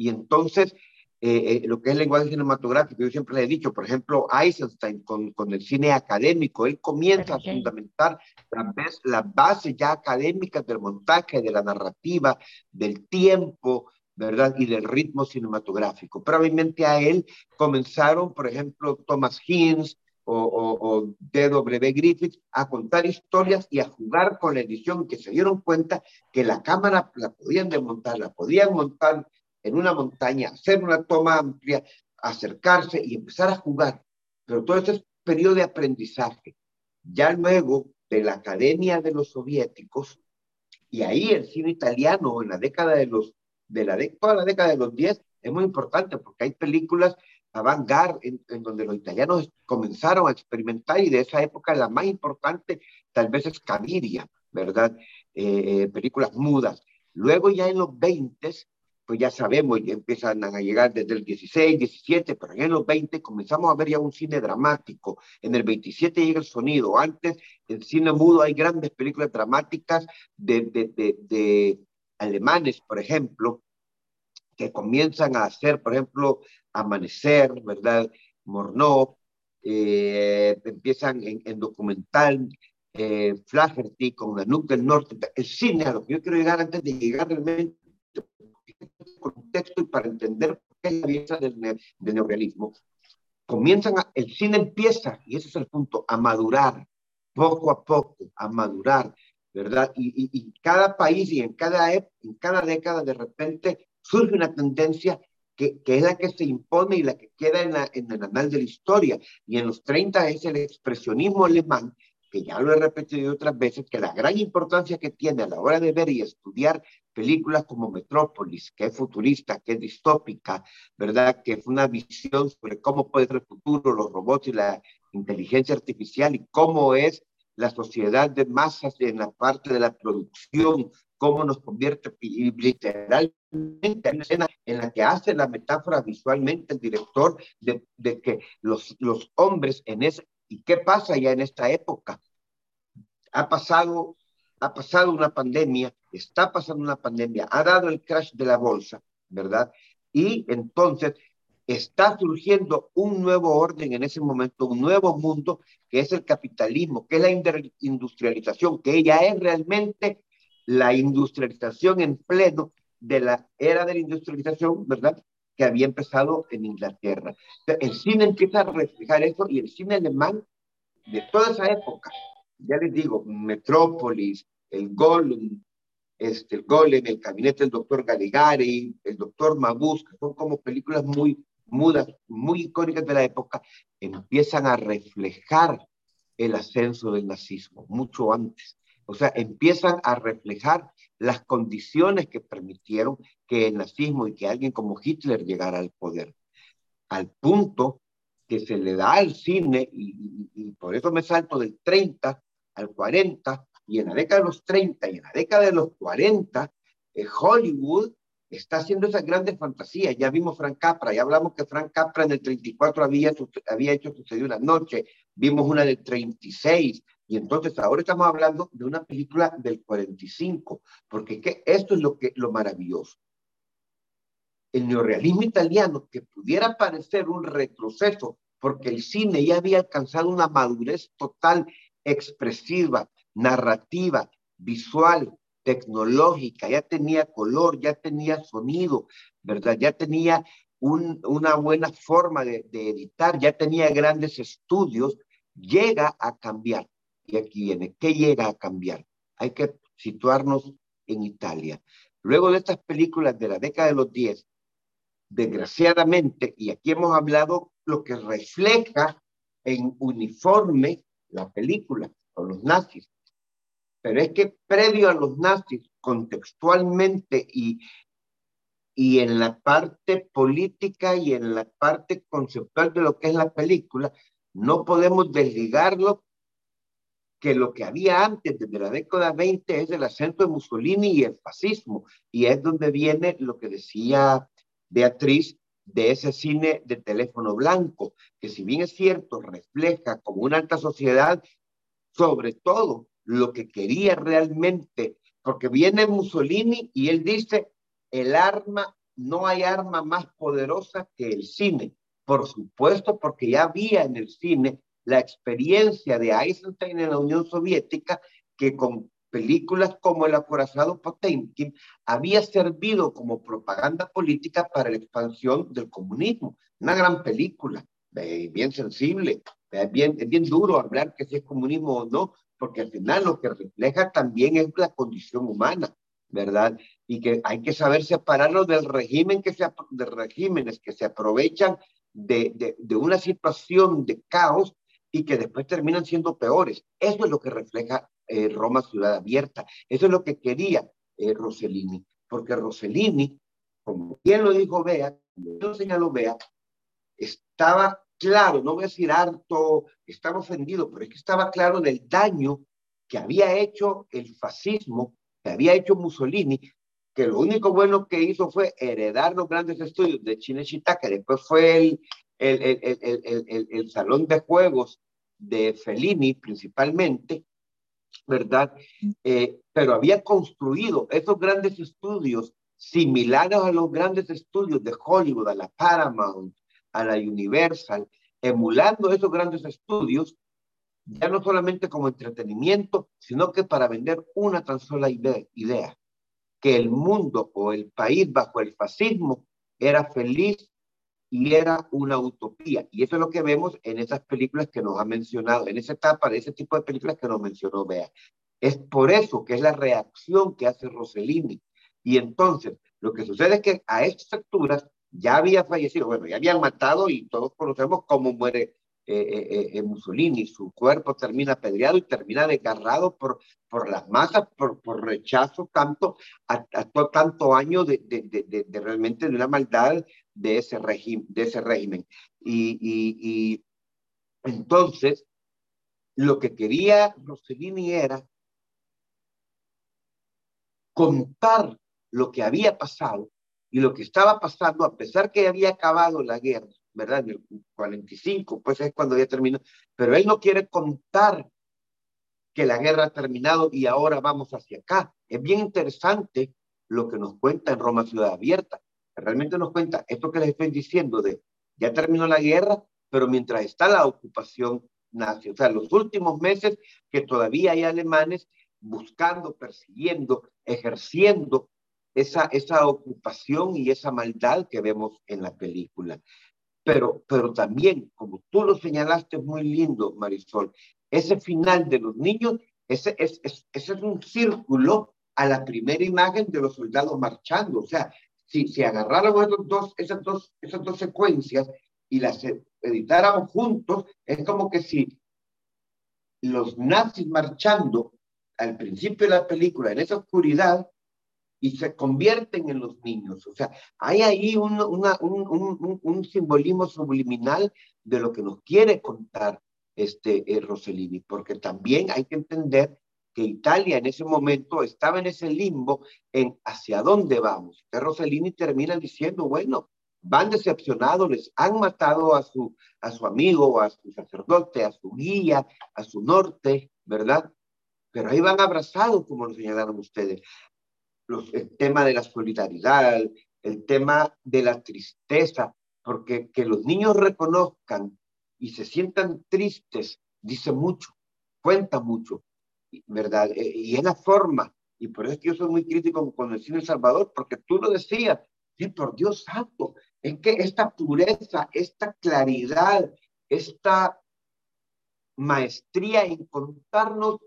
y entonces eh, eh, lo que es el lenguaje cinematográfico. Yo siempre le he dicho, por ejemplo, Eisenstein con, con el cine académico, él comienza a fundamentar la, la base ya académica del montaje, de la narrativa, del tiempo, ¿verdad? Y del ritmo cinematográfico. Probablemente a él comenzaron, por ejemplo, Thomas Hines o, o, o D.W. Griffith a contar historias y a jugar con la edición, que se dieron cuenta que la cámara la podían desmontar, la podían montar en una montaña, hacer una toma amplia, acercarse y empezar a jugar. Pero todo ese es periodo de aprendizaje. Ya luego de la Academia de los Soviéticos, y ahí el cine italiano en la década de los, de la toda la década de los 10 es muy importante porque hay películas avant-garde en, en, donde los italianos comenzaron a experimentar y de esa época la más importante tal vez es Caviria, ¿verdad? Eh, películas mudas. Luego ya en los 20 pues ya sabemos, ya empiezan a llegar desde el 16, 17, pero en los 20 comenzamos a ver ya un cine dramático. En el 27 llega el sonido. Antes, en cine mudo hay grandes películas dramáticas de, de, de, de alemanes, por ejemplo, que comienzan a hacer, por ejemplo, Amanecer, ¿verdad? Morneau, eh, empiezan en, en documental, eh, Flaherty con la Nuke del Norte, el cine a lo que yo quiero llegar antes de llegar realmente contexto y para entender por qué belleza del, ne del neorealismo, comienzan el cine empieza, y ese es el punto, a madurar, poco a poco, a madurar, ¿verdad? Y, y, cada país y en cada, en cada década de repente surge una tendencia que, que, es la que se impone y la que queda en, la, en el anal de la historia. Y en los 30 es el expresionismo alemán, que ya lo he repetido otras veces, que la gran importancia que tiene a la hora de ver y estudiar películas como Metrópolis, que es futurista, que es distópica, ¿verdad? Que es una visión sobre cómo puede ser el futuro, los robots y la inteligencia artificial y cómo es la sociedad de masas en la parte de la producción cómo nos convierte literalmente en una escena en la que hace la metáfora visualmente el director de, de que los, los hombres en ese, ¿y qué pasa ya en esta época? Ha pasado, ha pasado una pandemia, está pasando una pandemia, ha dado el crash de la bolsa, ¿verdad? Y entonces está surgiendo un nuevo orden en ese momento, un nuevo mundo, que es el capitalismo, que es la industrialización, que ella es realmente la industrialización en pleno de la era de la industrialización, ¿verdad? Que había empezado en Inglaterra. El cine empieza a reflejar eso y el cine alemán de toda esa época, ya les digo, Metrópolis, el Golem, este, el Golem, el Gabinete del Doctor Galigari, el Doctor Mabus, que son como películas muy mudas, muy icónicas de la época, empiezan a reflejar el ascenso del nazismo, mucho antes. O sea, empiezan a reflejar las condiciones que permitieron que el nazismo y que alguien como Hitler llegara al poder. Al punto que se le da al cine, y, por eso me salto del 30 al 40, y en la década de los 30 y en la década de los 40, eh, Hollywood está haciendo esas grandes fantasías. Ya vimos Frank Capra, ya hablamos que Frank Capra en el 34 había, había hecho Sucedió una noche, vimos una del 36, y entonces ahora estamos hablando de una película del 45, porque que esto es lo, que, lo maravilloso. El neorealismo italiano, que pudiera parecer un retroceso, porque el cine ya había alcanzado una madurez total, expresiva, narrativa, visual, tecnológica, ya tenía color, ya tenía sonido, ¿verdad? Ya tenía una buena forma de, editar, ya tenía grandes estudios, llega a cambiar. Y aquí viene, ¿qué llega a cambiar? Hay que situarnos en Italia. Luego de estas películas de la década de los 10, desgraciadamente, y aquí hemos hablado lo que refleja en uniforme la película, con los nazis, pero es que previo a los nazis, contextualmente y, y en la parte política y en la parte conceptual de lo que es la película, no podemos desligarlo que lo que había antes, desde la década 20, es el acento de Mussolini y el fascismo. Y es donde viene lo que decía Beatriz de ese cine de teléfono blanco, que si bien es cierto, refleja como una alta sociedad, sobre todo lo que quería realmente, porque viene Mussolini y él dice, el arma, no hay arma más poderosa que el cine. Por supuesto, porque ya había en el cine la experiencia de Eisenstein en la Unión Soviética, que con películas como El acorazado Potemkin había servido como propaganda política para la expansión del comunismo. Una gran película, bien sensible, bien, es bien duro hablar que si es comunismo o no, porque al final lo que refleja también es la condición humana, ¿verdad? Y que hay que saber separarlo del régimen que se, de regímenes que se aprovechan de, de, de, una situación de caos y que después terminan siendo peores. Eso es lo que refleja eh, Roma Ciudad Abierta. Eso es lo que quería eh, Rossellini, porque Rossellini, como bien lo dijo Bea, como lo señaló Bea, estaba claro, no voy a decir harto, estaba ofendido, pero es que estaba claro del daño que había hecho el fascismo, que había hecho Mussolini, que lo único bueno que hizo fue heredar los grandes estudios de Chinechita, que después fue el, el, el, el, salón de juegos de Fellini principalmente, ¿verdad? Eh, pero había construido esos grandes estudios similares a los grandes estudios de Hollywood, a la Paramount, a la Universal, emulando esos grandes estudios, ya no solamente como entretenimiento, sino que para vender una tan sola idea, que el mundo o el país bajo el fascismo era feliz y era una utopía. Y eso es lo que vemos en esas películas que nos ha mencionado, en esa etapa de ese tipo de películas que nos mencionó Bea. Es por eso que es la reacción que hace Rossellini. Y entonces, lo que sucede es que a estas alturas ya había fallecido, bueno, ya habían matado y todos conocemos cómo muere eh, eh, eh, Mussolini, su cuerpo termina apedreado y termina desgarrado por, por las masas, por, por rechazo tanto, a, tanto año de, de, de, de, realmente de una maldad de ese, de ese régimen. Y, y, y entonces, lo que quería Mussolini era contar lo que había pasado y lo que estaba pasando, a pesar que había acabado la guerra, ¿verdad? En el 45, pues es cuando ya terminó, pero él no quiere contar que la guerra ha terminado y ahora vamos hacia acá. Es bien interesante lo que nos cuenta en Roma Ciudad Abierta. Realmente nos cuenta esto que les estoy diciendo de ya terminó la guerra, pero mientras está la ocupación nazi, o sea, los últimos meses que todavía hay alemanes buscando, persiguiendo, ejerciendo esa, esa ocupación y esa maldad que vemos en la película. Pero, pero también, como tú lo señalaste muy lindo, Marisol, ese final de los niños, ese, es, ese es un círculo a la primera imagen de los soldados marchando. O sea, si, si agarráramos esos dos, esas, dos, esas dos secuencias y las editáramos juntos, es como que si los nazis marchando al principio de la película en esa oscuridad y se convierten en los niños. O sea, hay ahí un, una, un, un, un, simbolismo subliminal de lo que nos quiere contar este eh, Rossellini, porque también hay que entender que Italia en ese momento estaba en ese limbo en hacia dónde vamos. Que Rossellini termina diciendo, bueno, van decepcionados, les han matado a su, a su amigo, a su sacerdote, a su guía, a su norte, ¿verdad? Pero ahí van abrazados, como lo señalaron ustedes el tema de la solidaridad, el tema de la tristeza, porque que los niños reconozcan y se sientan tristes, dice mucho, cuenta mucho, ¿verdad? E, y es la forma, y por eso es que yo soy muy crítico con el cine Salvador, porque tú lo decías, sí, por Dios santo, es que esta pureza, esta claridad, esta maestría en contarnos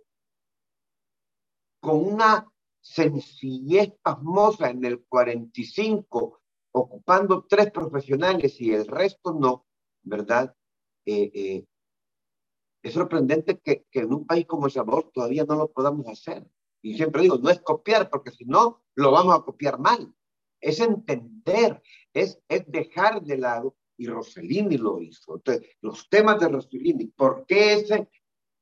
con una sencillez pasmosa en el 45, ocupando tres profesionales y el resto no, ¿verdad? Eh, eh, es sorprendente que, que, en un país como El Salvador todavía no lo podamos hacer. Y siempre digo, no es copiar, porque si no, lo vamos a copiar mal. Es entender, es, es dejar de lado, y Rossellini lo hizo. Entonces, los temas de Rossellini, ¿por qué ese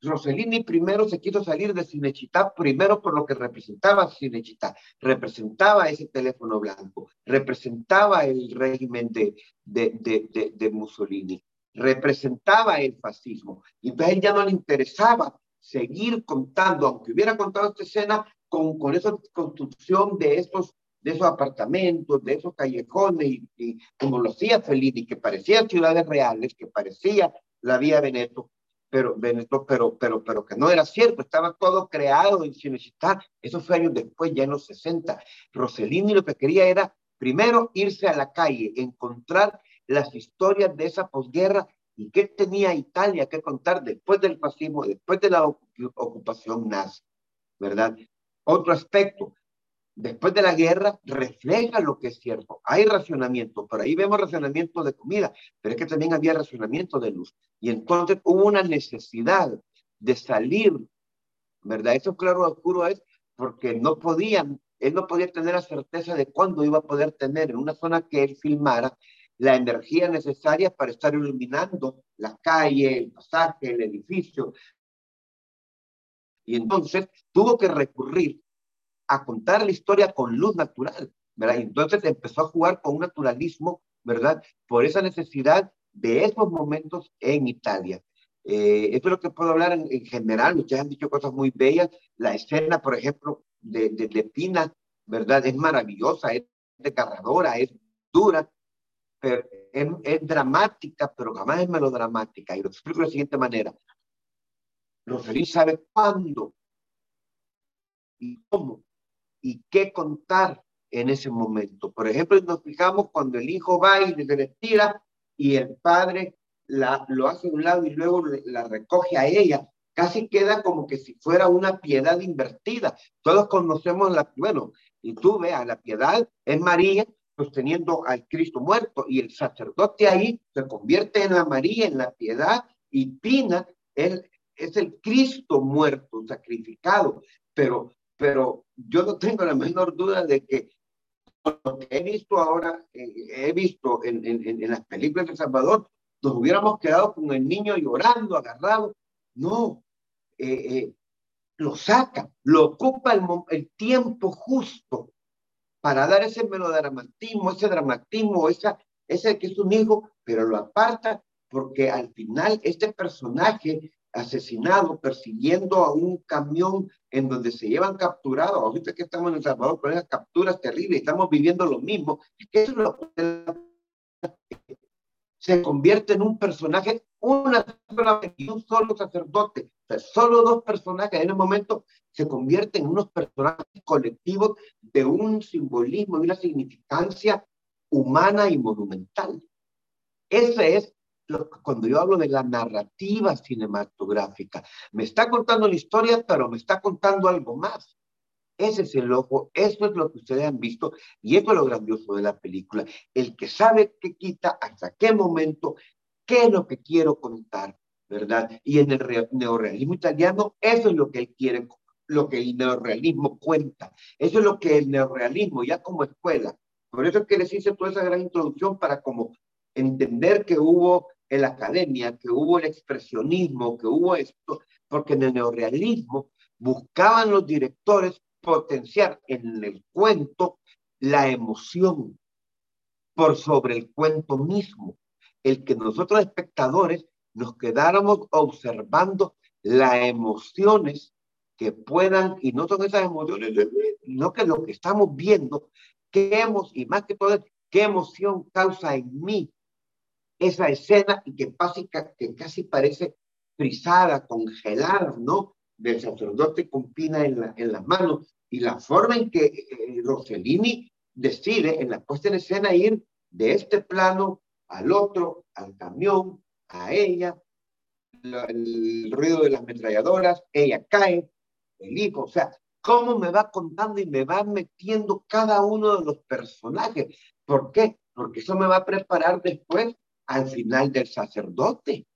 Rossellini primero se quiso salir de Cinechita, primero por lo que representaba Cinechita, representaba ese teléfono blanco, representaba el régimen de, de, de, de, Mussolini, representaba el fascismo. Y entonces a él ya no le interesaba seguir contando, aunque hubiera contado esta escena, con, con esa construcción de esos, de esos apartamentos, de esos callejones, y, y como lo hacía Fellini, que parecía ciudades reales, que parecía la vía Veneto, pero, pero, pero, pero que no era cierto, estaba todo creado en Cinecittà. Eso fue años después, ya en los 60. Rossellini lo que quería era, primero, irse a la calle, encontrar las historias de esa posguerra y qué tenía Italia que contar después del fascismo, después de la ocupación nazi, ¿verdad? Otro aspecto, después de la guerra refleja lo que es cierto. Hay racionamiento, por ahí vemos racionamiento de comida, pero es que también había racionamiento de luz. Y entonces hubo una necesidad de salir, ¿verdad? Eso claro oscuro es porque no podían, él no podía tener la certeza de cuándo iba a poder tener en una zona que él filmara la energía necesaria para estar iluminando la calle, el pasaje, el edificio. Y entonces tuvo que recurrir a contar la historia con luz natural, ¿verdad? Entonces empezó a jugar con un naturalismo, ¿verdad? Por esa necesidad de esos momentos en Italia. Eh, esto es lo que puedo hablar en, general, ustedes han dicho cosas muy bellas, la escena, por ejemplo, de, de, Pina, ¿verdad? Es maravillosa, es desgarradora, es dura, pero es, es, dramática, pero jamás es melodramática. Y lo explico de la siguiente manera. Rosalí sabe cuándo y cómo y qué contar en ese momento. Por ejemplo, nos fijamos cuando el hijo va y se le tira y el padre la, lo hace a un lado y luego la recoge a ella. Casi queda como que si fuera una piedad invertida. Todos conocemos la, bueno, y tú veas, la piedad es María sosteniendo al Cristo muerto y el sacerdote ahí se convierte en la María, en la piedad y Pina él, es el Cristo muerto, sacrificado. Pero pero yo no tengo la menor duda de que lo que he visto ahora, eh, he visto en, en, las películas de Salvador, nos hubiéramos quedado con el niño llorando, agarrado. No, eh, eh, lo saca, lo ocupa el, el tiempo justo para dar ese melodramatismo, ese dramatismo, esa, ese que es un hijo, pero lo aparta porque al final este personaje asesinado persiguiendo a un camión en donde se llevan capturados, ahorita que estamos en El Salvador con esas capturas terribles, estamos viviendo lo mismo, que eso lo se convierte en un personaje, una sola y un solo sacerdote, o solo dos personajes en el momento se convierten en unos personajes colectivos de un simbolismo y una significancia humana y monumental. Ese es lo, cuando yo hablo de la narrativa cinematográfica. Me está contando la historia, pero me está contando algo más. Ese es el ojo, eso es lo que ustedes han visto y eso es lo grandioso de la película. El que sabe qué quita, hasta qué momento, qué es lo que quiero contar, ¿verdad? Y en el neorealismo italiano, eso es lo que él quiere, lo que el neorealismo cuenta. Eso es lo que el neorealismo, ya como escuela. Por eso es que les hice toda esa gran introducción para como entender que hubo la academia, que hubo el expresionismo, que hubo esto, porque en el neorealismo buscaban los directores potenciar en el cuento la emoción por sobre el cuento mismo, el que nosotros espectadores nos quedáramos observando las emociones que puedan, y no son esas emociones, no que lo que estamos viendo, qué hemos, y más que todo, qué emoción causa en mí esa escena y que, casi, que casi parece frisada, congelada, ¿no? Del sacerdote con pina en, la, en las manos y la forma en que eh, Rossellini decide en la puesta en escena ir de este plano al otro, al camión, a ella, el ruido de las ametralladoras, ella cae, el hijo, o sea, cómo me va contando y me va metiendo cada uno de los personajes. ¿Por qué? Porque eso me va a preparar después al final del sacerdote.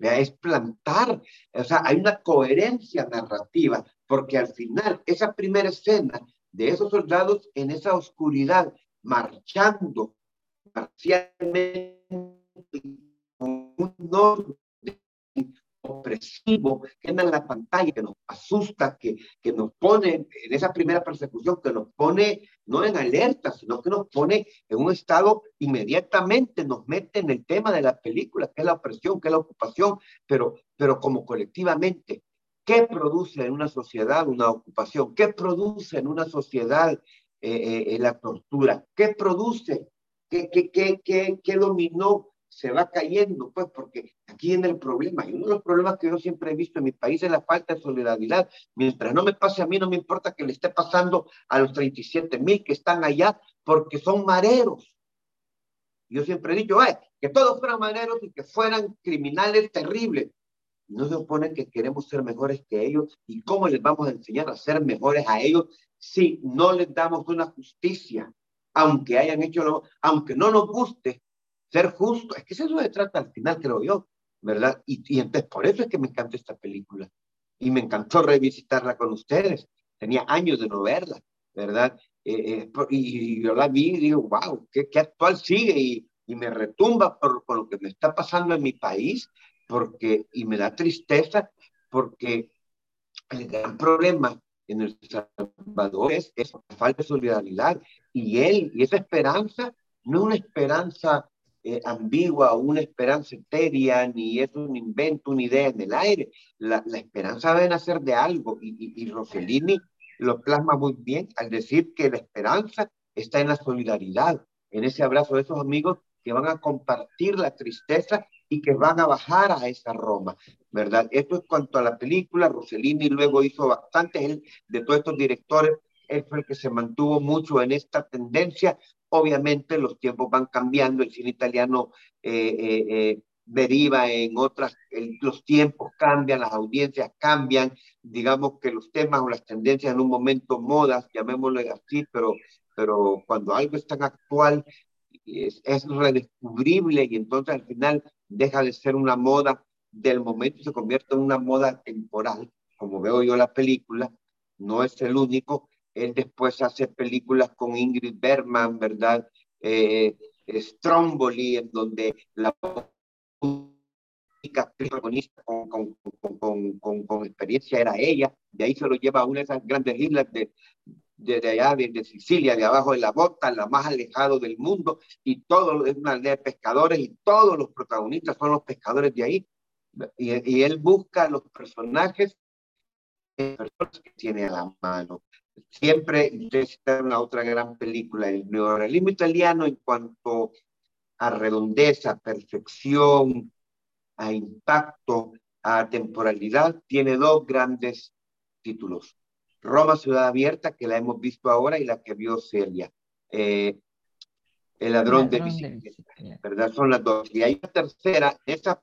Es plantar, o sea, hay una coherencia narrativa porque al final esa primera escena de esos soldados en esa oscuridad marchando parcialmente con un opresivo que en la pantalla, que nos asusta, que, que nos pone en esa primera persecución, que nos pone no en alerta, sino que nos pone en un estado inmediatamente, nos mete en el tema de la película, que es la opresión, que es la ocupación, pero, pero como colectivamente, ¿Qué produce en una sociedad una ocupación? ¿Qué produce en una sociedad eh, eh, la tortura? ¿Qué produce? ¿Qué, qué, qué, qué, qué dominó? Se va cayendo, pues, porque aquí viene el problema. Y uno de los problemas que yo siempre he visto en mi país es la falta de solidaridad. Mientras no me pase a mí, no me importa que le esté pasando a los 37 mil que están allá, porque son mareros. Yo siempre he dicho, Ay, que todos fueran mareros y que fueran criminales terribles no se supone que queremos ser mejores que ellos y cómo les vamos a enseñar a ser mejores a ellos si no les damos una justicia, aunque hayan hecho lo, aunque no nos guste ser justo, es que eso se trata al final, creo yo, ¿verdad? Y, y entonces por eso es que me encanta esta película y me encantó revisitarla con ustedes. Tenía años de no verla, ¿verdad? Eh, eh, y, yo la vi y digo, wow, qué, qué actual sigue y, y me retumba por, por, lo que me está pasando en mi país porque, y me da tristeza porque el gran problema en El Salvador es, la falta de solidaridad y él, y esa esperanza, no es una esperanza eh, ambigua, una esperanza etérea, ni es un invento, una idea en el aire. La, la esperanza debe nacer de algo y, y, Rossellini lo plasma muy bien al decir que la esperanza está en la solidaridad, en ese abrazo de esos amigos que van a compartir la tristeza y que van a bajar a esa Roma, ¿verdad? Esto es cuanto a la película, Rossellini luego hizo bastante, él, de todos estos directores, él fue el que se mantuvo mucho en esta tendencia, obviamente los tiempos van cambiando, el cine italiano eh, eh, eh, deriva en otras, los tiempos cambian, las audiencias cambian, digamos que los temas o las tendencias en un momento modas, llamémoslo así, pero, pero cuando algo es tan actual, es, es redescubrible y entonces al final deja de ser una moda del momento y se convierte en una moda temporal, como veo yo la película, no es el único, él después hace películas con Ingrid Bergman, ¿verdad? Eh, Stromboli, en donde la única protagonista con, con, con, con, experiencia era ella, de ahí se lo lleva a una de esas grandes islas de, de, allá, de, Sicilia, de abajo de la bota, la más alejado del mundo, y todo es una aldea de pescadores, y todos los protagonistas son los pescadores de ahí. Y, y él busca los personajes personas que tiene a la mano. Siempre, está una otra gran película, el neorealismo italiano en cuanto a redondeza, perfección, a impacto, a temporalidad, tiene dos grandes títulos. Roma Ciudad Abierta, que la hemos visto ahora, y la que vio Celia. Eh, el ladrón, de bicicleta, ¿verdad? Son las dos. Y hay una tercera, esa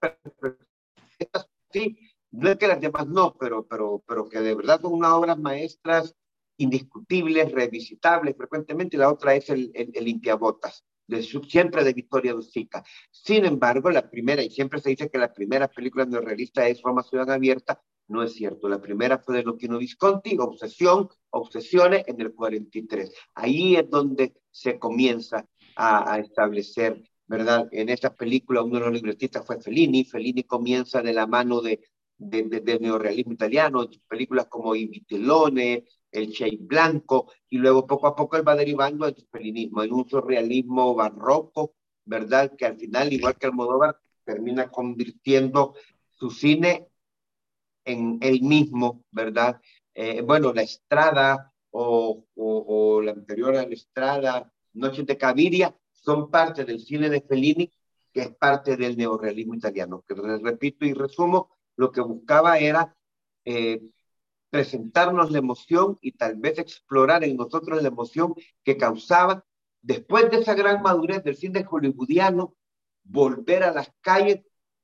sí, no es que las demás no, pero, pero, pero que de verdad son unas obras maestras indiscutibles, revisitables frecuentemente, y la otra es el, el, el limpiabotas, de, siempre de Victoria Ducica. Sin embargo, la primera, y siempre se dice que la primera película neorrealista es Roma Ciudad Abierta, no es cierto. La primera fue de Luquino Visconti, Obsesión, Obsesiones, en el 43. Ahí es donde se comienza a, establecer, ¿verdad? En esta película uno de los libretistas fue Fellini. Fellini comienza de la mano de, de, de, del neorealismo italiano, películas como I Vitellone, El Che Blanco, y luego poco a poco él va derivando al felinismo, en un surrealismo barroco, ¿verdad? Que al final, igual que Almodóvar, termina convirtiendo su cine en él mismo, ¿verdad? Eh, bueno, La Estrada o, o, la anterior a La Estrada, Noches de Caviria, son parte del cine de Fellini, que es parte del neorealismo italiano, que repito y resumo, lo que buscaba era eh, presentarnos la emoción y tal vez explorar en nosotros la emoción que causaba, después de esa gran madurez del cine hollywoodiano, volver a las calles,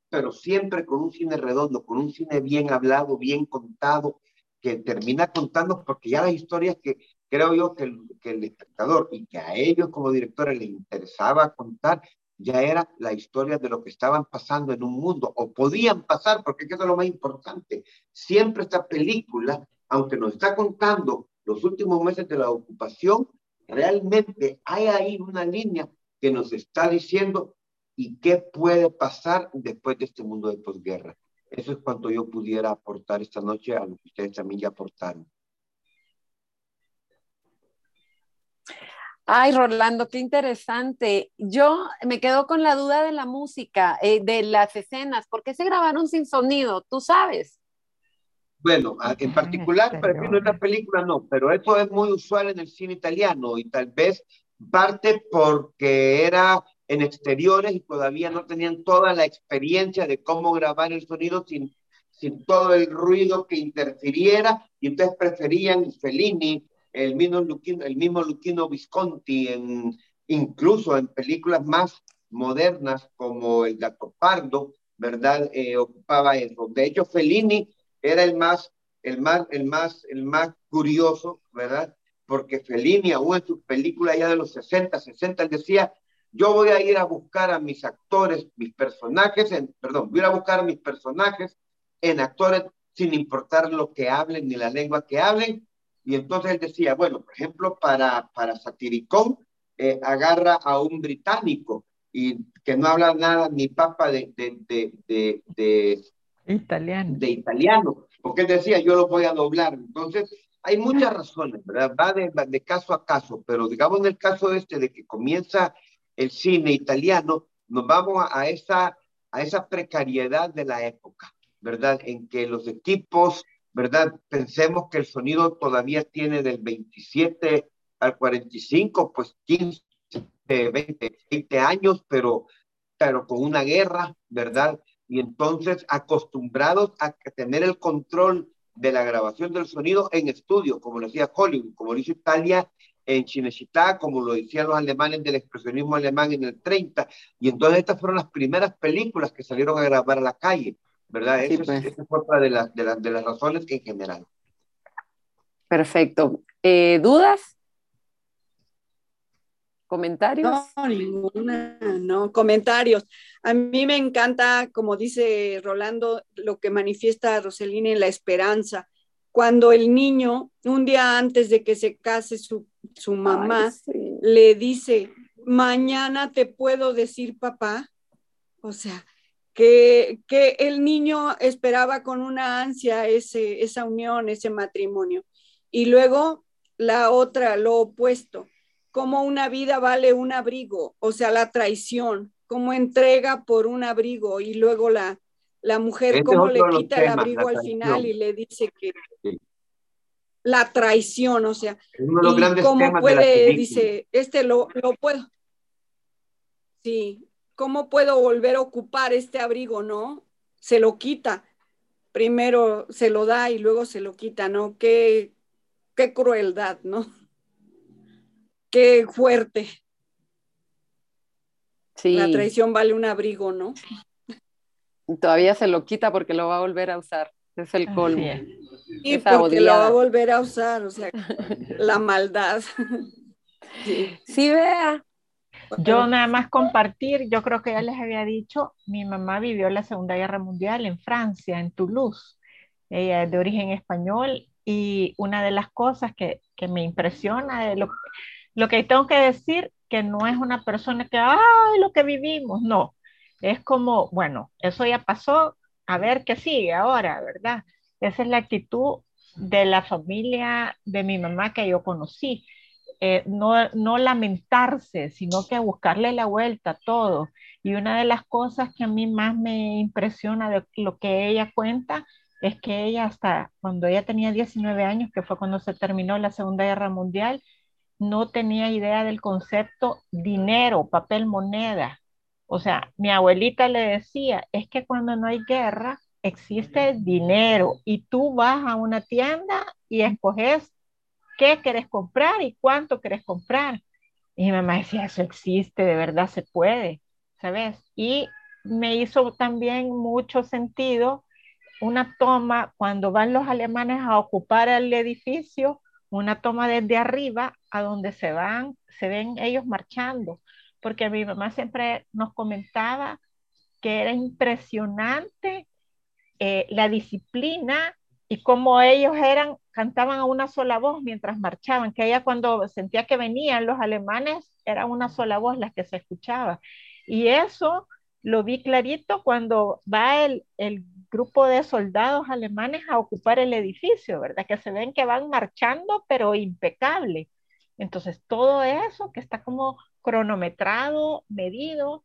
pero siempre con un cine redondo, con un cine bien hablado, bien contado, que termina contando, porque ya las historias que creo yo que el, que el espectador y que a ellos como directores les interesaba contar, ya era la historia de lo que estaban pasando en un mundo, o podían pasar, porque eso es lo más importante. Siempre esta película, aunque nos está contando los últimos meses de la ocupación, realmente hay ahí una línea que nos está diciendo y qué puede pasar después de este mundo de posguerra. Eso es cuanto yo pudiera aportar esta noche a lo que ustedes también ya aportaron. Ay, Rolando, qué interesante. Yo me quedo con la duda de la música, eh, de las escenas. ¿Por qué se grabaron sin sonido? ¿Tú sabes? Bueno, en particular, para no es la película, no, pero eso es muy usual en el cine italiano y tal vez parte porque era en exteriores y todavía no tenían toda la experiencia de cómo grabar el sonido sin, sin todo el ruido que interfiriera y entonces preferían Fellini el mismo Luquino, Visconti, en, incluso en películas más modernas como El Gato Pardo, ¿verdad? Eh, ocupaba eso. De hecho, Fellini era el más, el más, el más, el más curioso, ¿verdad? Porque Fellini, aún en sus películas ya de los 60, 60, él decía, yo voy a ir a buscar a mis actores, mis personajes, perdón, voy a buscar a mis personajes en actores sin importar lo que hablen ni la lengua que hablen, y entonces él decía, bueno, por ejemplo, para, para Satiricón, eh, agarra a un británico y que no habla nada ni papa de, de, de, de, italiano. de italiano, porque él decía, yo lo voy a doblar. Entonces, hay muchas razones, ¿verdad? Va de, de caso a caso, pero digamos en el caso este de que comienza el cine italiano, nos vamos a, a esa, a esa precariedad de la época, ¿verdad? En que los equipos ¿verdad? Pensemos que el sonido todavía tiene del 27 al 45, pues 15, 20, 20 años, pero, pero con una guerra, ¿verdad? Y entonces acostumbrados a tener el control de la grabación del sonido en estudio, como lo decía Hollywood, como lo hizo Italia en Cinecittà, como lo decían los alemanes del expresionismo alemán en el 30, y entonces estas fueron las primeras películas que salieron a grabar a la calle. ¿Verdad? Sí, Eso pues. es, esa otra de, la, de, la, de, las razones que en general. Perfecto. Eh, ¿Dudas? ¿Comentarios? No, ninguna, no, comentarios. A mí me encanta, como dice Rolando, lo que manifiesta Roselina en la esperanza. Cuando el niño, un día antes de que se case su, su mamá, Ay, sí. le dice, mañana te puedo decir papá. O sea, que, que el niño esperaba con una ansia ese, esa unión, ese matrimonio. Y luego la otra, lo opuesto, como una vida vale un abrigo, o sea, la traición, como entrega por un abrigo y luego la, la mujer, Este cómo es le quita el abrigo al final y le dice que Sí. la traición, o sea, la puede, dice, este lo, lo puedo. Sí, ¿cómo puedo volver a ocupar este abrigo, no? Se lo quita. Primero se lo da y luego se lo quita, ¿no? Qué, qué crueldad, ¿no? Qué fuerte. Sí, La traición vale un abrigo, ¿no? todavía se lo quita porque lo va a volver a usar. Es el colmo. es. Y Esa porque lo va a volver a usar, o sea, la maldad. Sí. Sí, vea. Yo nada más compartir, yo creo que ya les había dicho, mi mamá vivió la Segunda Guerra Mundial en Francia, en Toulouse. Ella es de origen español y una de las cosas que, que me impresiona de lo, lo que tengo que decir, que no es una persona que, ay, lo que vivimos, no. Es como, bueno, eso ya pasó, a ver qué sigue ahora, ¿verdad? Esa es la actitud de la familia de mi mamá que yo conocí. Eh, no, no lamentarse, sino que buscarle la vuelta a todo. Y una de las cosas que a mí más me impresiona de lo que ella cuenta es que ella hasta cuando ella tenía 19 años, que fue cuando se terminó la Segunda Guerra Mundial, no tenía idea del concepto dinero, papel moneda. O sea, mi abuelita le decía, es que cuando no hay guerra, existe dinero y tú vas a una tienda y escoges qué querés comprar y cuánto querés comprar. Y mi mamá decía, eso existe, de verdad se puede, ¿sabes? Y me hizo también mucho sentido una toma cuando van los alemanes a ocupar el edificio, una toma desde arriba a donde se van, se ven ellos marchando, porque mi mamá siempre nos comentaba que era impresionante eh, la disciplina y cómo ellos eran, cantaban a una sola voz mientras marchaban, que ella cuando sentía que venían los alemanes, era una sola voz la que se escuchaba. Y eso lo vi clarito cuando va el, el grupo de soldados alemanes a ocupar el edificio, ¿verdad? Que se ven que van marchando, pero impecable. Entonces, todo eso que está como cronometrado, medido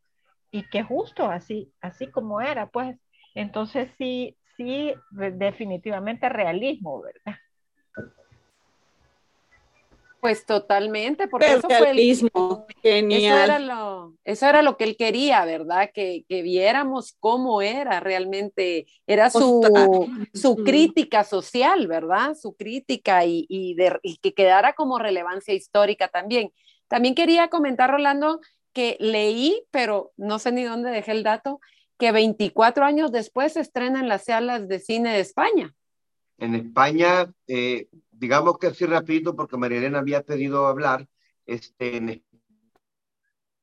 y que justo así, así como era, pues. Entonces, sí, sí, definitivamente realismo, ¿verdad? Pues totalmente, porque eso fue el, realismo, eso genial. era lo, eso era lo que él quería, ¿verdad? Que, que viéramos cómo era realmente, era su, Total. su Ujú. crítica social, ¿verdad? Su crítica y, y, de- y que quedara como relevancia histórica también. También quería comentar, Rolando, que leí, pero no sé ni dónde dejé el dato, que 24 años después se estrena en las salas de cine de España. En España, eh, digamos que así rapidito, porque María Elena había pedido hablar, este, en España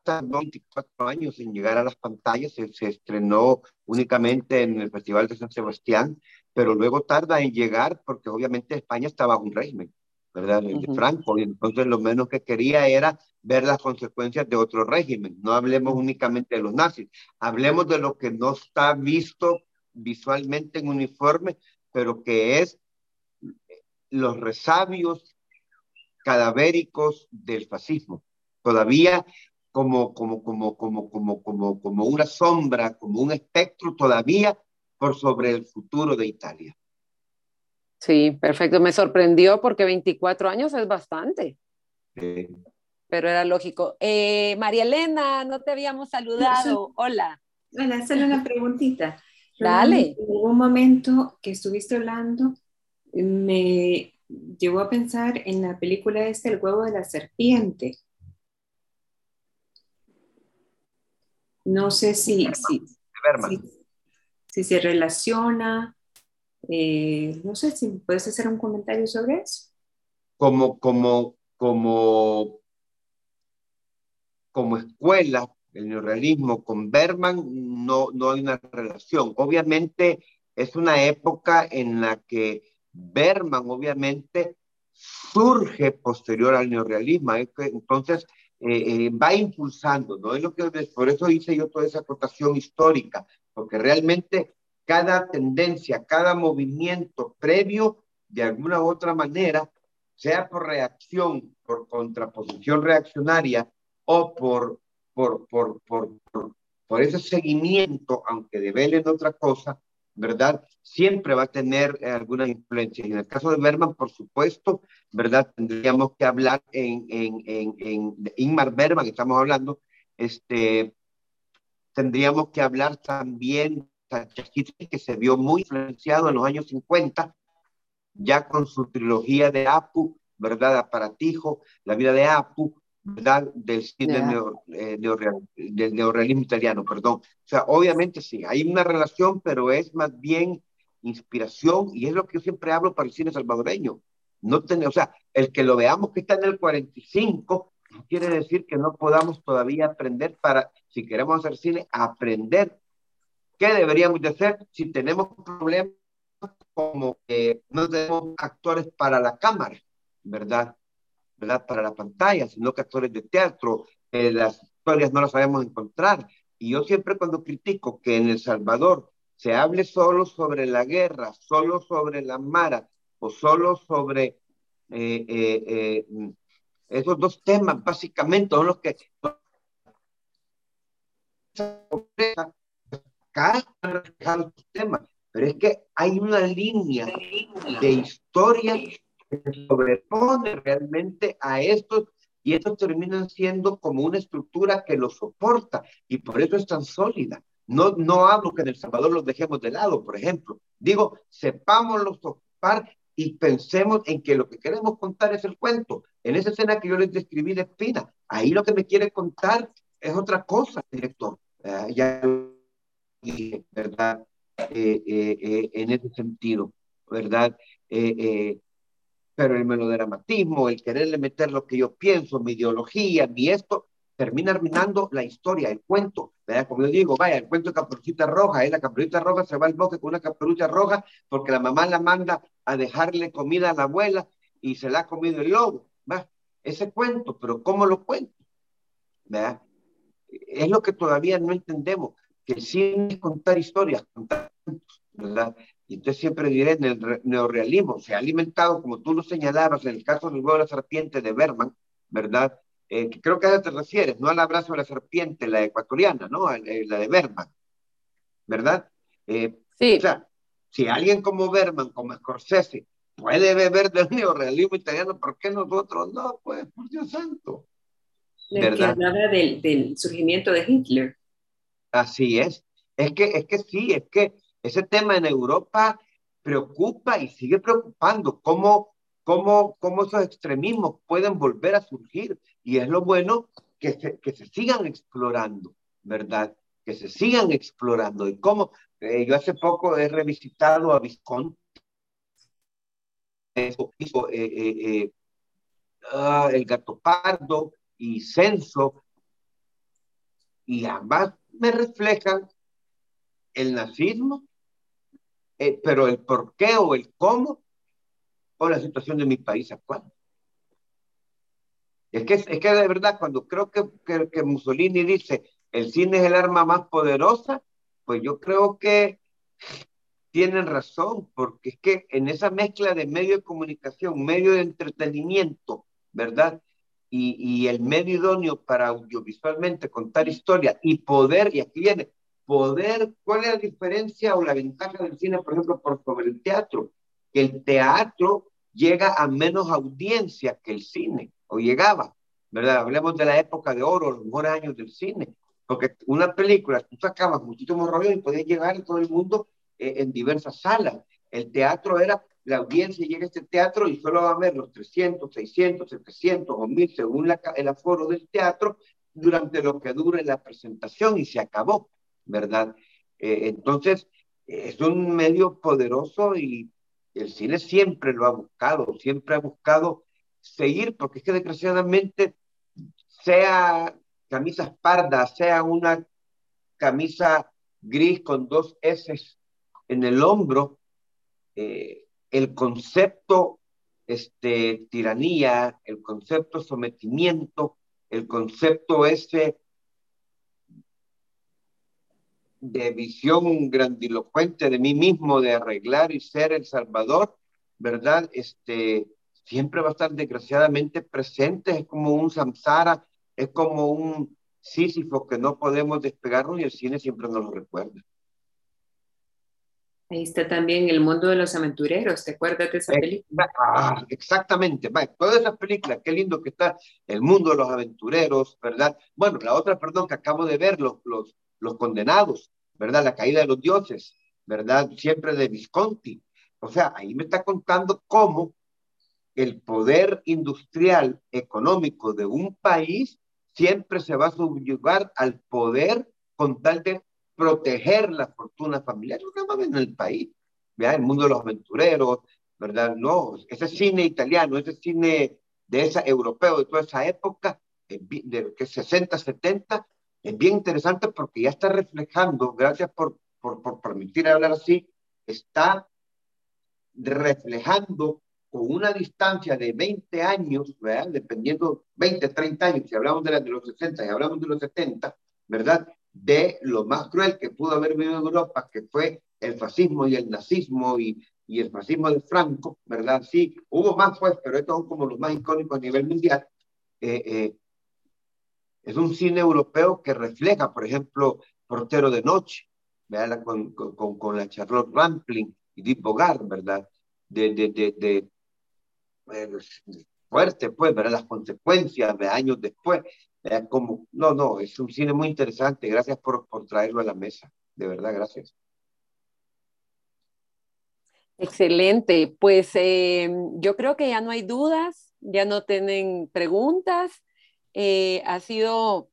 tardó 24 años en llegar a las pantallas, se, estrenó únicamente en el Festival de San Sebastián, pero luego tarda en llegar porque obviamente España estaba bajo un régimen, ¿verdad? Ujú. Franco, y entonces lo menos que quería era ver las consecuencias de otro régimen. No hablemos únicamente de los nazis, hablemos de lo que no está visto visualmente en uniforme, pero que es los resabios cadavéricos del fascismo. Todavía como, como, como, como, como, como, como una sombra, como un espectro todavía por sobre el futuro de Italia. Sí, perfecto. Me sorprendió porque 24 años es bastante, pero era lógico. Eh, María Elena, no te habíamos saludado. Hola. Hola, hacerle una preguntita. Dale. En algún momento que estuviste hablando, me llevó a pensar en la película esta, El huevo de la serpiente. No sé si, si, de Berman. si, si se relaciona, eh, no sé si puedes hacer un comentario sobre eso. como, como, como, como escuela, el neorrealismo con Berman no, no hay una relación. Obviamente es una época en la que Berman obviamente surge posterior al neorrealismo. Entonces eh, eh, va impulsando, ¿no? Es lo que, por eso hice yo toda esa acotación histórica, porque realmente cada tendencia, cada movimiento previo, de alguna u otra manera, sea por reacción, por contraposición reaccionaria o por, por, por, por, por, ese seguimiento, aunque develen otra cosa, ¿verdad? Siempre va a tener alguna influencia. Y en el caso de Berman, por supuesto, ¿verdad? Tendríamos que hablar en, en, en, en Ingmar Berman, estamos hablando, este, tendríamos que hablar también que se vio muy influenciado en los años 50, ya con su trilogía de Apu, ¿verdad? Aparatijo, la vida de Apu, ¿verdad? Del cine eh, del neorrealismo italiano, perdón. O sea, obviamente sí, hay una relación, pero es más bien inspiración y es lo que yo siempre hablo para el cine salvadoreño. No o sea, el que lo veamos que está en el 45 no quiere decir que no podamos todavía aprender para, si queremos hacer cine, aprender qué deberíamos de hacer si tenemos problemas como que no tenemos actores para la cámara, ¿verdad? ¿verdad? Para la pantalla, sino que actores de teatro, eh, las historias no las sabemos encontrar. Y yo siempre cuando critico que en El Salvador se hable solo sobre la guerra, solo sobre la mara o solo sobre eh, eh, esos dos temas, básicamente son los que los temas, pero es que hay una línea de historias que se sobrepone realmente a estos y estos terminan siendo como una estructura que los soporta y por eso es tan sólida. No, no hablo que en El Salvador los dejemos de lado, por ejemplo. Digo, sepámoslos ocupar y pensemos en que lo que queremos contar es el cuento. En esa escena que yo les describí de Espina, ahí lo que me quiere contar es otra cosa, director. Uh, ya ¿verdad? Eh, eh, eh, en ese sentido, ¿verdad? pero el melodramatismo, el quererle meter lo que yo pienso, mi ideología, mi esto, termina arruinando la historia, el cuento, ¿verdad? Como yo digo, vaya, el cuento de Caperucita Roja, ¿eh? la Caperucita Roja se va al bosque con una caperucha roja porque la mamá la manda a dejarle comida a la abuela y se la ha comido el lobo, ¿va? Ese cuento, pero ¿cómo lo cuento? ¿verdad? Es lo que todavía no entendemos que es contar historias, contar ¿verdad? Y entonces siempre diré, en el neorealismo se ha alimentado, como tú lo señalabas, en el caso del huevo de la serpiente de Berman, ¿verdad? Eh, que creo que a eso te refieres, no al abrazo de la serpiente, la ecuatoriana, ¿no? Eh, la de Berman, ¿verdad? Eh, sí. O sea, si alguien como Berman, como Scorsese, puede beber del neorealismo italiano, ¿por qué nosotros no? Pues, por Dios santo. ¿verdad? Que hablaba del, del surgimiento de Hitler. Así es. Es que, es que sí, es que ese tema en Europa preocupa y sigue preocupando cómo, cómo, cómo esos extremismos pueden volver a surgir. Y es lo bueno que se, que se sigan explorando, ¿verdad? Que se sigan explorando. Y cómo, eh, yo hace poco he revisitado a Visconti, eh, eh, ah, el gato pardo y Censo, y ambas me reflejan el nazismo, eh, pero el por qué o el cómo o la situación de mi país actual. Es que, es que de verdad, cuando creo que, que, que Mussolini dice el cine es el arma más poderosa, pues yo creo que tienen razón, porque es que en esa mezcla de medio de comunicación, medio de entretenimiento, ¿verdad? Y, el medio idóneo para audiovisualmente contar historia y poder, y aquí viene, poder, ¿cuál es la diferencia o la ventaja del cine, por ejemplo, por sobre el teatro? Que el teatro llega a menos audiencia que el cine, o llegaba, ¿verdad? Hablemos de la época de oro, los mejores años del cine, porque una película, tú sacabas muchísimos rollos y podías llegar a todo el mundo eh, en diversas salas. El teatro era la audiencia llega a este teatro y solo va a ver los 300, 600, 700 o 1000 según el aforo del teatro durante lo que dure la presentación y se acabó, ¿verdad? Eh, entonces, es un medio poderoso y el cine siempre lo ha buscado, siempre ha buscado seguir, porque es que desgraciadamente, sea camisas pardas, sea una camisa gris con dos S en el hombro, eh, el concepto este, tiranía, el concepto sometimiento, el concepto ese de visión grandilocuente de mí mismo, de arreglar y ser el Salvador, ¿verdad? Este, siempre va a estar desgraciadamente presente, es como un samsara, es como un sísifo que no podemos despegarnos y el cine siempre nos lo recuerda. Ahí está también el mundo de los aventureros, ¿te acuerdas de esa película? Ah, exactamente, todas esas películas, qué lindo que está el mundo de los aventureros, ¿verdad? Bueno, la otra, perdón, que acabo de ver, los, los, los condenados, ¿verdad? La caída de los dioses, ¿verdad? Siempre de Visconti. O sea, ahí me está contando cómo el poder industrial económico de un país siempre se va a subyugar al poder con tal de proteger la fortuna familiar, no más en el país, ¿verdad? el mundo de los aventureros, ¿verdad? No, ese cine italiano, ese cine de esa europeo de toda esa época, de que 60, 70, es bien interesante porque ya está reflejando, gracias por, por, por permitir hablar así, está reflejando con una distancia de 20 años, ¿verdad? dependiendo 20, 30 años, si hablamos de, la, de los 60 y hablamos de los 70, ¿verdad? De lo más cruel que pudo haber vivido Europa, que fue el fascismo y el nazismo y, y el fascismo de Franco, ¿verdad? Sí, hubo más pues, pero estos son como los más icónicos a nivel mundial. Eh, eh, es un cine europeo que refleja, por ejemplo, Portero de Noche, ¿verdad? Con, con, con la Charlotte Rampling y Deep Bogart, ¿verdad? De, de, de, de fuerte, pues, ¿verdad? Las consecuencias de años después como, no, no, es un cine muy interesante. Gracias por, por traerlo a la mesa. De verdad, gracias. Excelente. Pues eh, yo creo que ya no hay dudas, ya no tienen preguntas. Eh, ha sido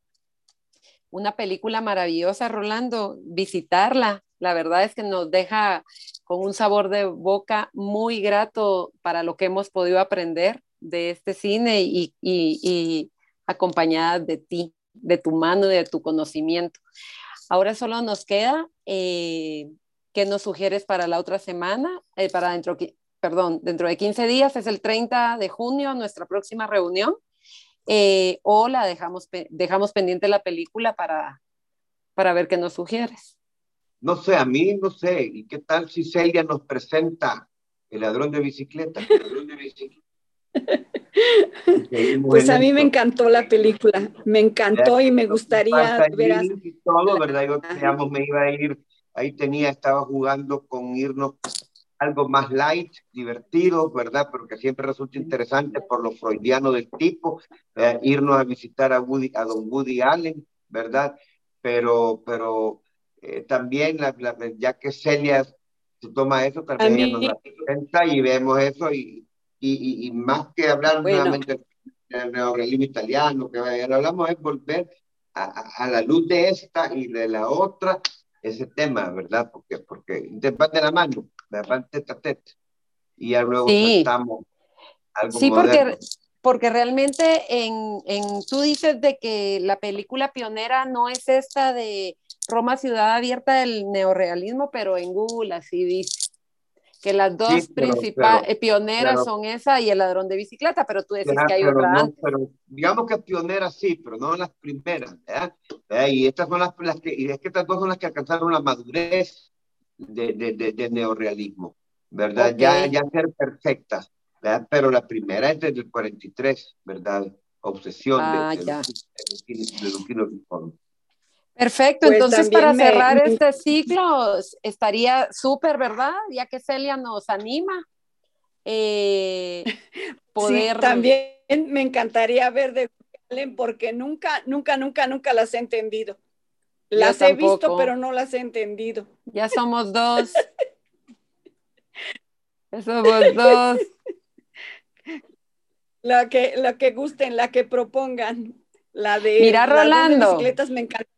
una película maravillosa, Rolando, visitarla. La verdad es que nos deja con un sabor de boca muy grato para lo que hemos podido aprender de este cine y, y acompañada de ti, de tu mano de tu conocimiento. Ahora solo nos queda eh, qué nos sugieres para la otra semana, eh, para dentro, perdón, dentro de 15 días, es el 30 de junio, nuestra próxima reunión, eh, o la dejamos, dejamos pendiente la película para, para ver qué nos sugieres. No sé, a mí no sé. ¿Y qué tal si Celia nos presenta el ladrón de bicicleta? El ladrón de bicicleta. Pues a mí me encantó la película, me encantó y me gustaría ver todo, ¿verdad? Yo digamos, me iba a ir, ahí tenía, estaba jugando con irnos algo más light, divertido, ¿verdad? Pero que siempre resulta interesante por lo freudiano del tipo, eh, irnos a visitar a, Woody, a don Woody Allen, ¿verdad? Pero, pero eh, también, la, ya que Celia se toma eso, también nos la presenta y vemos eso y y, más que hablar nuevamente del neorrealismo italiano, que hablamos es volver a, la luz de esta y de la otra ese tema, ¿verdad? Porque, porque van de la mano, van tete a tete. Y ya luego sí. estamos algo Sí, porque, porque realmente en, en, tú dices de que la película pionera no es esta de Roma Ciudad Abierta del neorrealismo, pero en Google así dice que las dos principales eh, pioneras son esa y el ladrón de bicicleta, pero tú decís que hay otra antes. Pero digamos que pioneras sí, pero no las primeras, Y estas son las, las, que, y es que estas dos son las que alcanzaron la madurez de, de, de, neorrealismo, ¿verdad? Ya, ya ser perfectas, ¿verdad? Pero la primera es desde el 43, ¿verdad? Obsesión ah, de, de, de, Perfecto, pues entonces para cerrar este ciclo estaría súper, ¿verdad? Ya que Celia nos anima. Eh, poder... Sí, también me encantaría ver de Allen porque nunca, nunca, nunca, nunca las he entendido. Las he visto, pero no las he entendido. Ya somos dos. somos dos. La que, la que gusten, la que propongan. La de Mira, Rolando. bicicletas me encanta.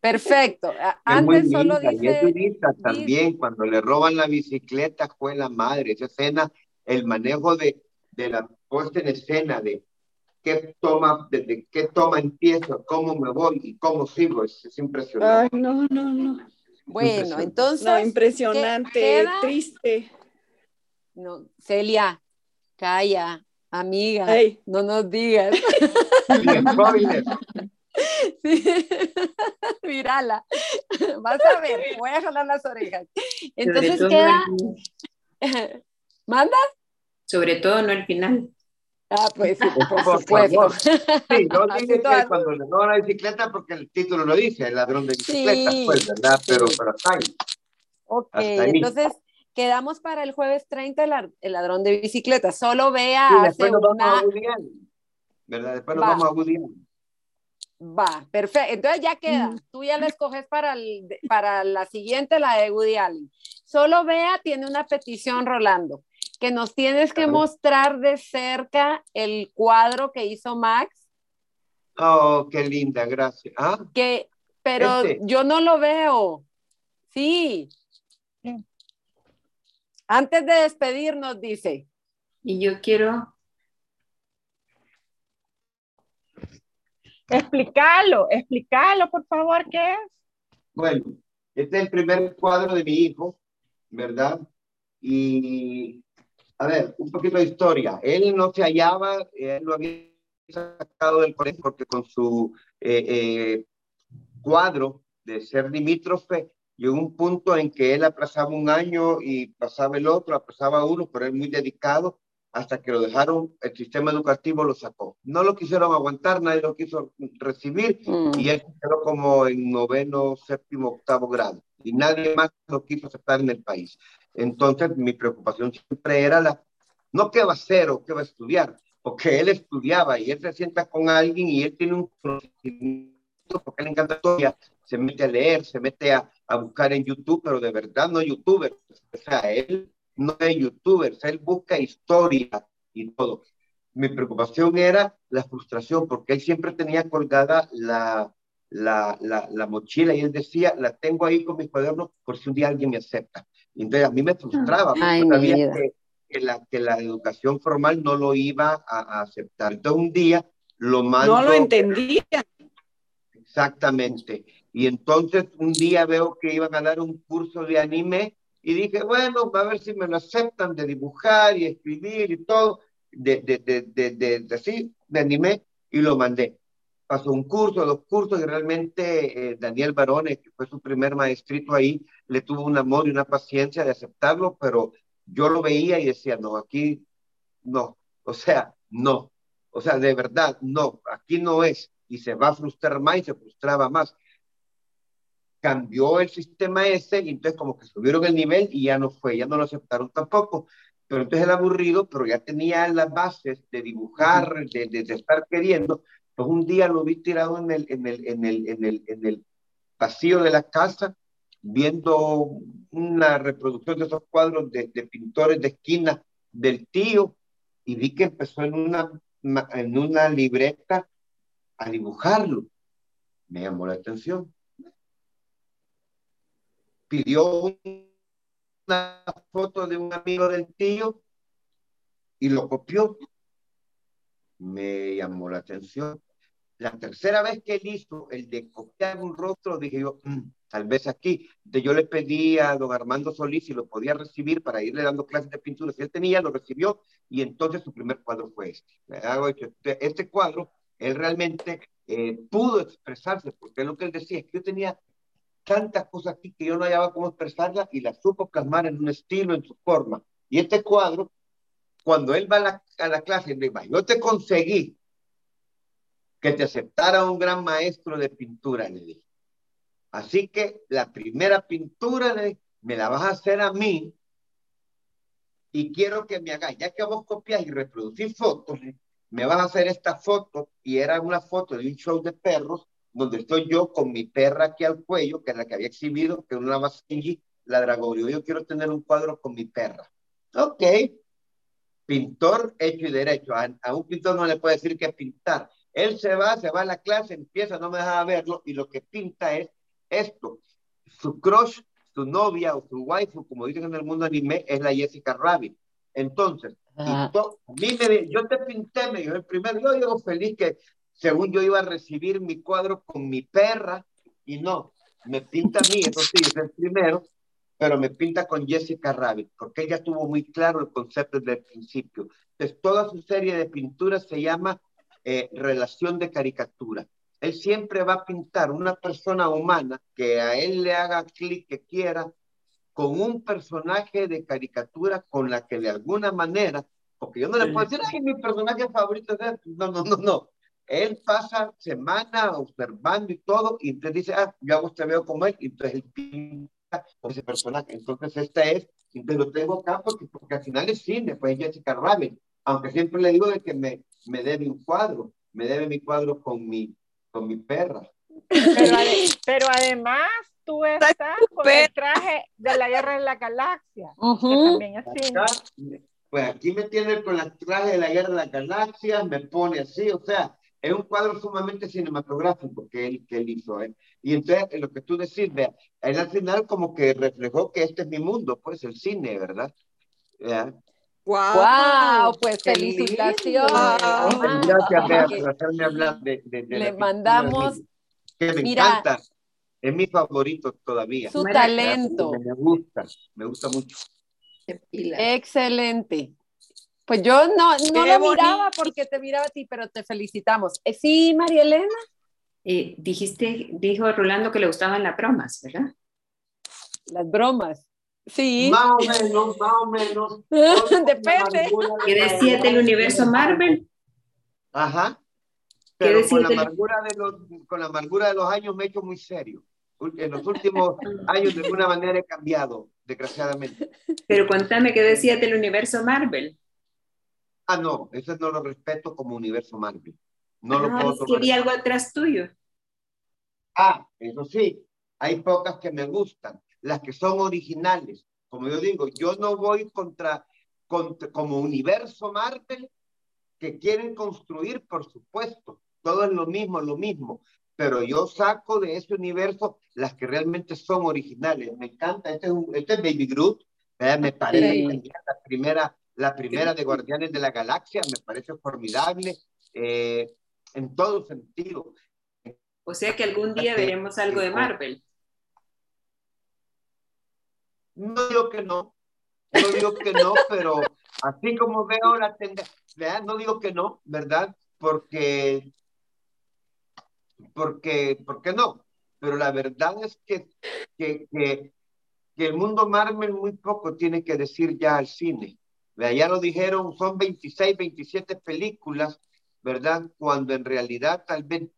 Perfecto. Antes solo dice. también, cuando le roban la bicicleta, fue la madre. Esa escena, el manejo de, de la puesta en escena, de qué toma, desde qué toma empiezo, cómo me voy y cómo sigo, es, impresionante. Ay, no, no, no. Bueno, entonces. impresionante, triste. No, Celia, calla, amiga, no nos digas. Sí. Mírala. Vas a ver, voy a jalar las orejas. Entonces queda. ¿Manda? Sobre todo no el final. Ah, pues sí, por supuesto. Sí, yo dije que cuando le roban la bicicleta, porque el título lo dice, el ladrón de bicicleta, pues, ¿verdad? Pero, pero hasta ahí. Ok, entonces quedamos para el jueves 30 el, ladrón de bicicleta. Solo vea. Y después nos vamos a Woody ¿verdad? Después nos vamos a Woody Va, perfecto. Entonces ya queda. Tú ya la escoges para, para la siguiente, la de Woody Allen. Solo vea, tiene una petición, Rolando que nos tienes que mostrar de cerca el cuadro que hizo Max. Oh, qué linda, gracias. ¿Ah? Que, pero este. yo no lo veo. Sí. Antes de despedirnos, dice. Y yo quiero. Explícalo, explícalo, por favor, ¿qué es? Bueno, este es el primer cuadro de mi hijo, ¿verdad? Y a ver, un poquito de historia. Él no se hallaba, él lo había sacado del colegio porque con su eh, eh, cuadro de ser limítrofe llegó un punto en que él aplazaba un año y pasaba el otro, aplazaba uno, pero él muy dedicado, hasta que lo dejaron, el sistema educativo lo sacó. No lo quisieron aguantar, nadie lo quiso recibir mm. y él quedó como en noveno, séptimo, octavo grado y nadie más lo quiso aceptar en el país. Entonces, mi preocupación siempre era la, no qué va a hacer o qué va a estudiar, porque él estudiaba y él se sienta con alguien y él tiene un conocimiento, porque le encanta historia, se mete a leer, se mete a, a buscar en YouTube, pero de verdad no youtuber. O sea, él no es youtuber, él busca historia y todo. Mi preocupación era la frustración, porque él siempre tenía colgada la, la, la, la, mochila y él decía, la tengo ahí con mis cuadernos por si un día alguien me acepta. Entonces a mí me frustraba, Ay, sabía que, que, la, que la educación formal no lo iba a, a, aceptar. Entonces un día lo mando... No lo entendía. Exactamente. Y entonces un día veo que iban a dar un curso de anime y dije, bueno, a ver si me lo aceptan de dibujar y escribir y todo, de, de, de, de, de, así, de anime, y lo mandé. Pasó un curso, dos cursos, y realmente eh, Daniel Barone, que fue su primer maestrito ahí, le tuvo un amor y una paciencia de aceptarlo, pero yo lo veía y decía, no, aquí no, o sea, no, o sea, de verdad, no, aquí no es, y se va a frustrar más y se frustraba más. Cambió el sistema ese y entonces como que subieron el nivel y ya no fue, ya no lo aceptaron tampoco. Pero entonces el aburrido, pero ya tenía las bases de dibujar, de, de, de estar queriendo, pues un día lo vi tirado en el, en el, en el, en el, en el pasillo de la casa, viendo una reproducción de esos cuadros de, de pintores de esquina del tío, y vi que empezó en una, en una libreta a dibujarlo. Me llamó la atención. Pidió una foto de un amigo del tío y lo copió me llamó la atención. La tercera vez que él hizo el de copiar un rostro, dije yo, mm, tal vez aquí. De yo le pedí a don Armando Solís si lo podía recibir para irle dando clases de pintura. Si él tenía, lo recibió y entonces su primer cuadro fue este. Este, este cuadro, él realmente eh, pudo expresarse, porque lo que él decía es que yo tenía tantas cosas aquí que yo no hallaba cómo expresarlas y las supo plasmar en un estilo, en su forma. Y este cuadro cuando él va a la, a la clase, le va, yo te conseguí que te aceptara un gran maestro de pintura, le dije. Así que la primera pintura le, me la vas a hacer a mí y quiero que me hagas, ya que vos copias y reproducís fotos, me vas a hacer esta foto y era una foto de un show de perros donde estoy yo con mi perra aquí al cuello, que es la que había exhibido, que es una Basenji, la Dragorio. Yo quiero tener un cuadro con mi perra. Ok, pintor hecho y derecho. A, un pintor no le puede decir que pintar. Él se va, se va a la clase, empieza, no me deja verlo, y lo que pinta es esto. Su crush, su novia o su waifu, como dicen en el mundo anime, es la Jessica Rabbit. Entonces, pintó, a mí me, yo te pinté, me dijo el primero, yo llego feliz que según yo iba a recibir mi cuadro con mi perra, y no, me pinta a mí, eso sí, es el primero, pero me pinta con Jessica Rabbit, porque ella tuvo muy claro el concepto desde el principio. Entonces, toda su serie de pinturas se llama eh, Relación de Caricatura. él siempre va a pintar una persona humana que a él le haga clic que quiera con un personaje de caricatura con la que de alguna manera, porque yo no le puedo decir, ay, mi personaje favorito es este". No, no, no, no. Él pasa semana observando y todo, y entonces dice, ah, yo hago este veo como él, y entonces él pinta con ese personaje. Entonces, esta es, entonces lo tengo acá porque, porque al final es cine, pues Jessica Rabbit, aunque siempre le digo de que me, me debe un cuadro, me debe mi cuadro con mi, con mi perra. Pero, pero además tú estás con el traje de la guerra de la galaxia, también es pues aquí me tiene con el traje de la guerra de la galaxia, me pone así, o sea, es un cuadro sumamente cinematográfico que él, que él hizo. ¿eh? Y entonces, lo que tú decís, vea, él al final como que reflejó que este es mi mundo, pues el cine, ¿verdad? Wow, pues felicitaciones. Gracias, Bea, por hacerme hablar de, de, Le mandamos. Que me encanta. Es mi favorito todavía. Su talento. Me gusta, me gusta mucho. Excelente. Pues yo no, no lo miraba porque te miraba a ti, pero te felicitamos. Eh, sí, María Elena. Eh, dijiste, dijo Rolando que le gustaban las bromas, ¿verdad? Las bromas. Sí. Más o menos, más o menos. Depende. ¿Qué decías del universo Marvel? Ajá. Pero con la, amargura de los, con la amargura de los años me he hecho muy serio. En los últimos años de alguna manera he cambiado, desgraciadamente. Pero cuéntame qué decías del universo Marvel. Ah, no, eso no lo respeto como universo Marvel. No lo ah, puedo tomar. Es algo atrás tuyo. Ah, eso sí, hay pocas que me gustan, las que son originales. Como yo digo, yo no voy contra, contra como universo Marvel que quieren construir, por supuesto. Todo es lo mismo, lo mismo. Pero yo saco de ese universo las que realmente son originales. Me encanta. Este es, este Baby Groot. Me parece la primera la primera de Guardianes de la Galaxia me parece formidable eh, en todo sentido. O sea que algún día veremos algo de Marvel. No digo que no, no digo que no, pero así como veo la tendencia, no digo que no, ¿verdad? Porque, porque, porque no, pero la verdad es que, que, que, que el mundo Marvel muy poco tiene que decir ya al cine ya lo dijeron, son 26, 27 películas, ¿verdad? Cuando en realidad tal vez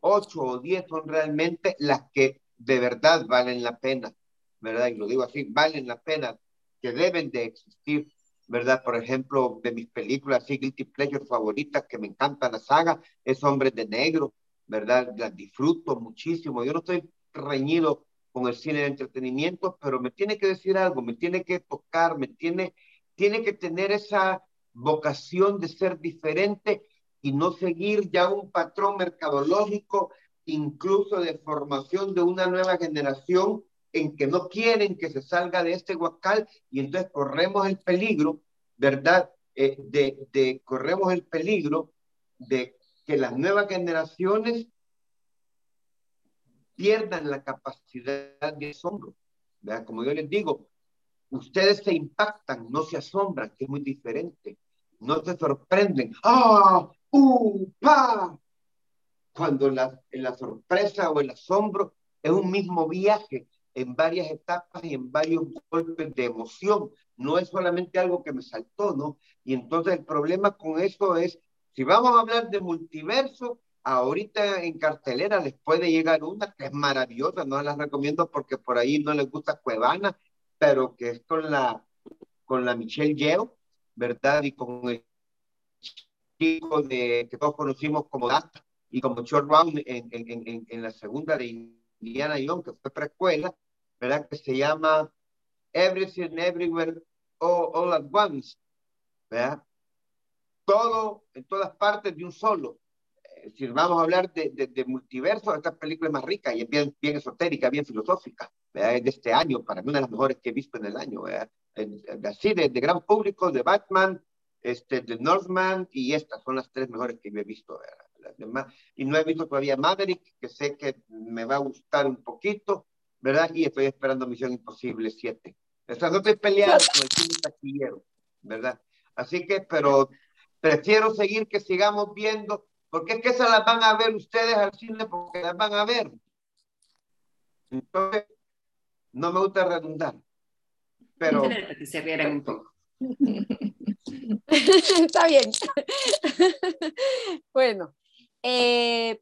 8 o 10 son realmente las que de verdad valen la pena, ¿verdad? Y lo digo así, valen la pena, que deben de existir, ¿verdad? Por ejemplo, de mis películas, así, Guilty Pleasure favoritas, que me encanta la saga, es Hombres de Negro, ¿verdad? Las disfruto muchísimo. Yo no estoy reñido con el cine de entretenimiento, pero me tiene que decir algo, me tiene que tocar, me tiene tiene que tener esa vocación de ser diferente y no seguir ya un patrón mercadológico, incluso de formación de una nueva generación en que no quieren que se salga de este guacal y entonces corremos el peligro, ¿verdad? Eh, de, corremos el peligro de que las nuevas generaciones pierdan la capacidad de asombro. ¿verdad? Como yo les digo, Ustedes se impactan, no se asombran, que es muy diferente. No se sorprenden. ¡Ah! ¡Uh! ¡Pa! Cuando la, la sorpresa o el asombro es un mismo viaje en varias etapas y en varios golpes de emoción. No es solamente algo que me saltó, ¿no? Y entonces el problema con eso es, si vamos a hablar de multiverso, ahorita en cartelera les puede llegar una que es maravillosa, no las recomiendo porque por ahí no les gusta Cuevana, pero que es con la, con la Michelle Yeo, ¿verdad? Y con el chico de, que todos conocimos como Data y como Short Round en, en, en, en, la segunda de Indiana Jones, que fue preescuela, ¿verdad? Que se llama Everything Everywhere All, All at Once, ¿verdad? Todo en todas partes de un solo. Si vamos a hablar de, de, de multiverso, esta película es más rica y es bien, bien esotérica, bien filosófica de este año, para mí una de las mejores que he visto en el año, así de, de, gran público, de Batman, este, de Northman, y estas son las tres mejores que he visto. Las demás, y no he visto todavía Maverick, que sé que me va a gustar un poquito, ¿verdad? Y estoy esperando Misión Imposible 7. O sea, no estoy peleado con el cine taquillero, ¿verdad? Así que, pero prefiero seguir que sigamos viendo porque es que esas las van a ver ustedes al cine porque las van a ver. Entonces, no me gusta redundar, pero... Que se rieran un poco. Está bien. bueno, eh,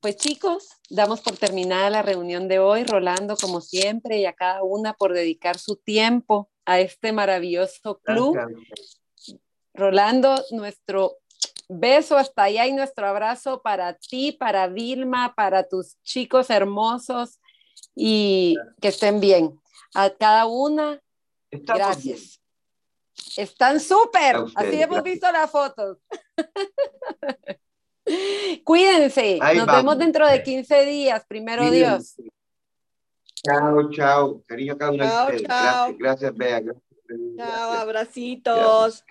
pues chicos, damos por terminada la reunión de hoy, Rolando como siempre y a cada una por dedicar su tiempo a este maravilloso club. Gracias. Rolando, nuestro beso hasta allá y nuestro abrazo para ti, para Vilma, para tus chicos hermosos y que estén bien. A cada una, Estamos gracias. Están súper, así hemos visto las fotos. Cuídense, Ahí nos vamos. vemos dentro de 15 días, primero. Dios. Chao, chao. Cariño cada de ustedes. chao. Gracias, gracias, Bea. Gracias. Chao, Gracias. abracitos.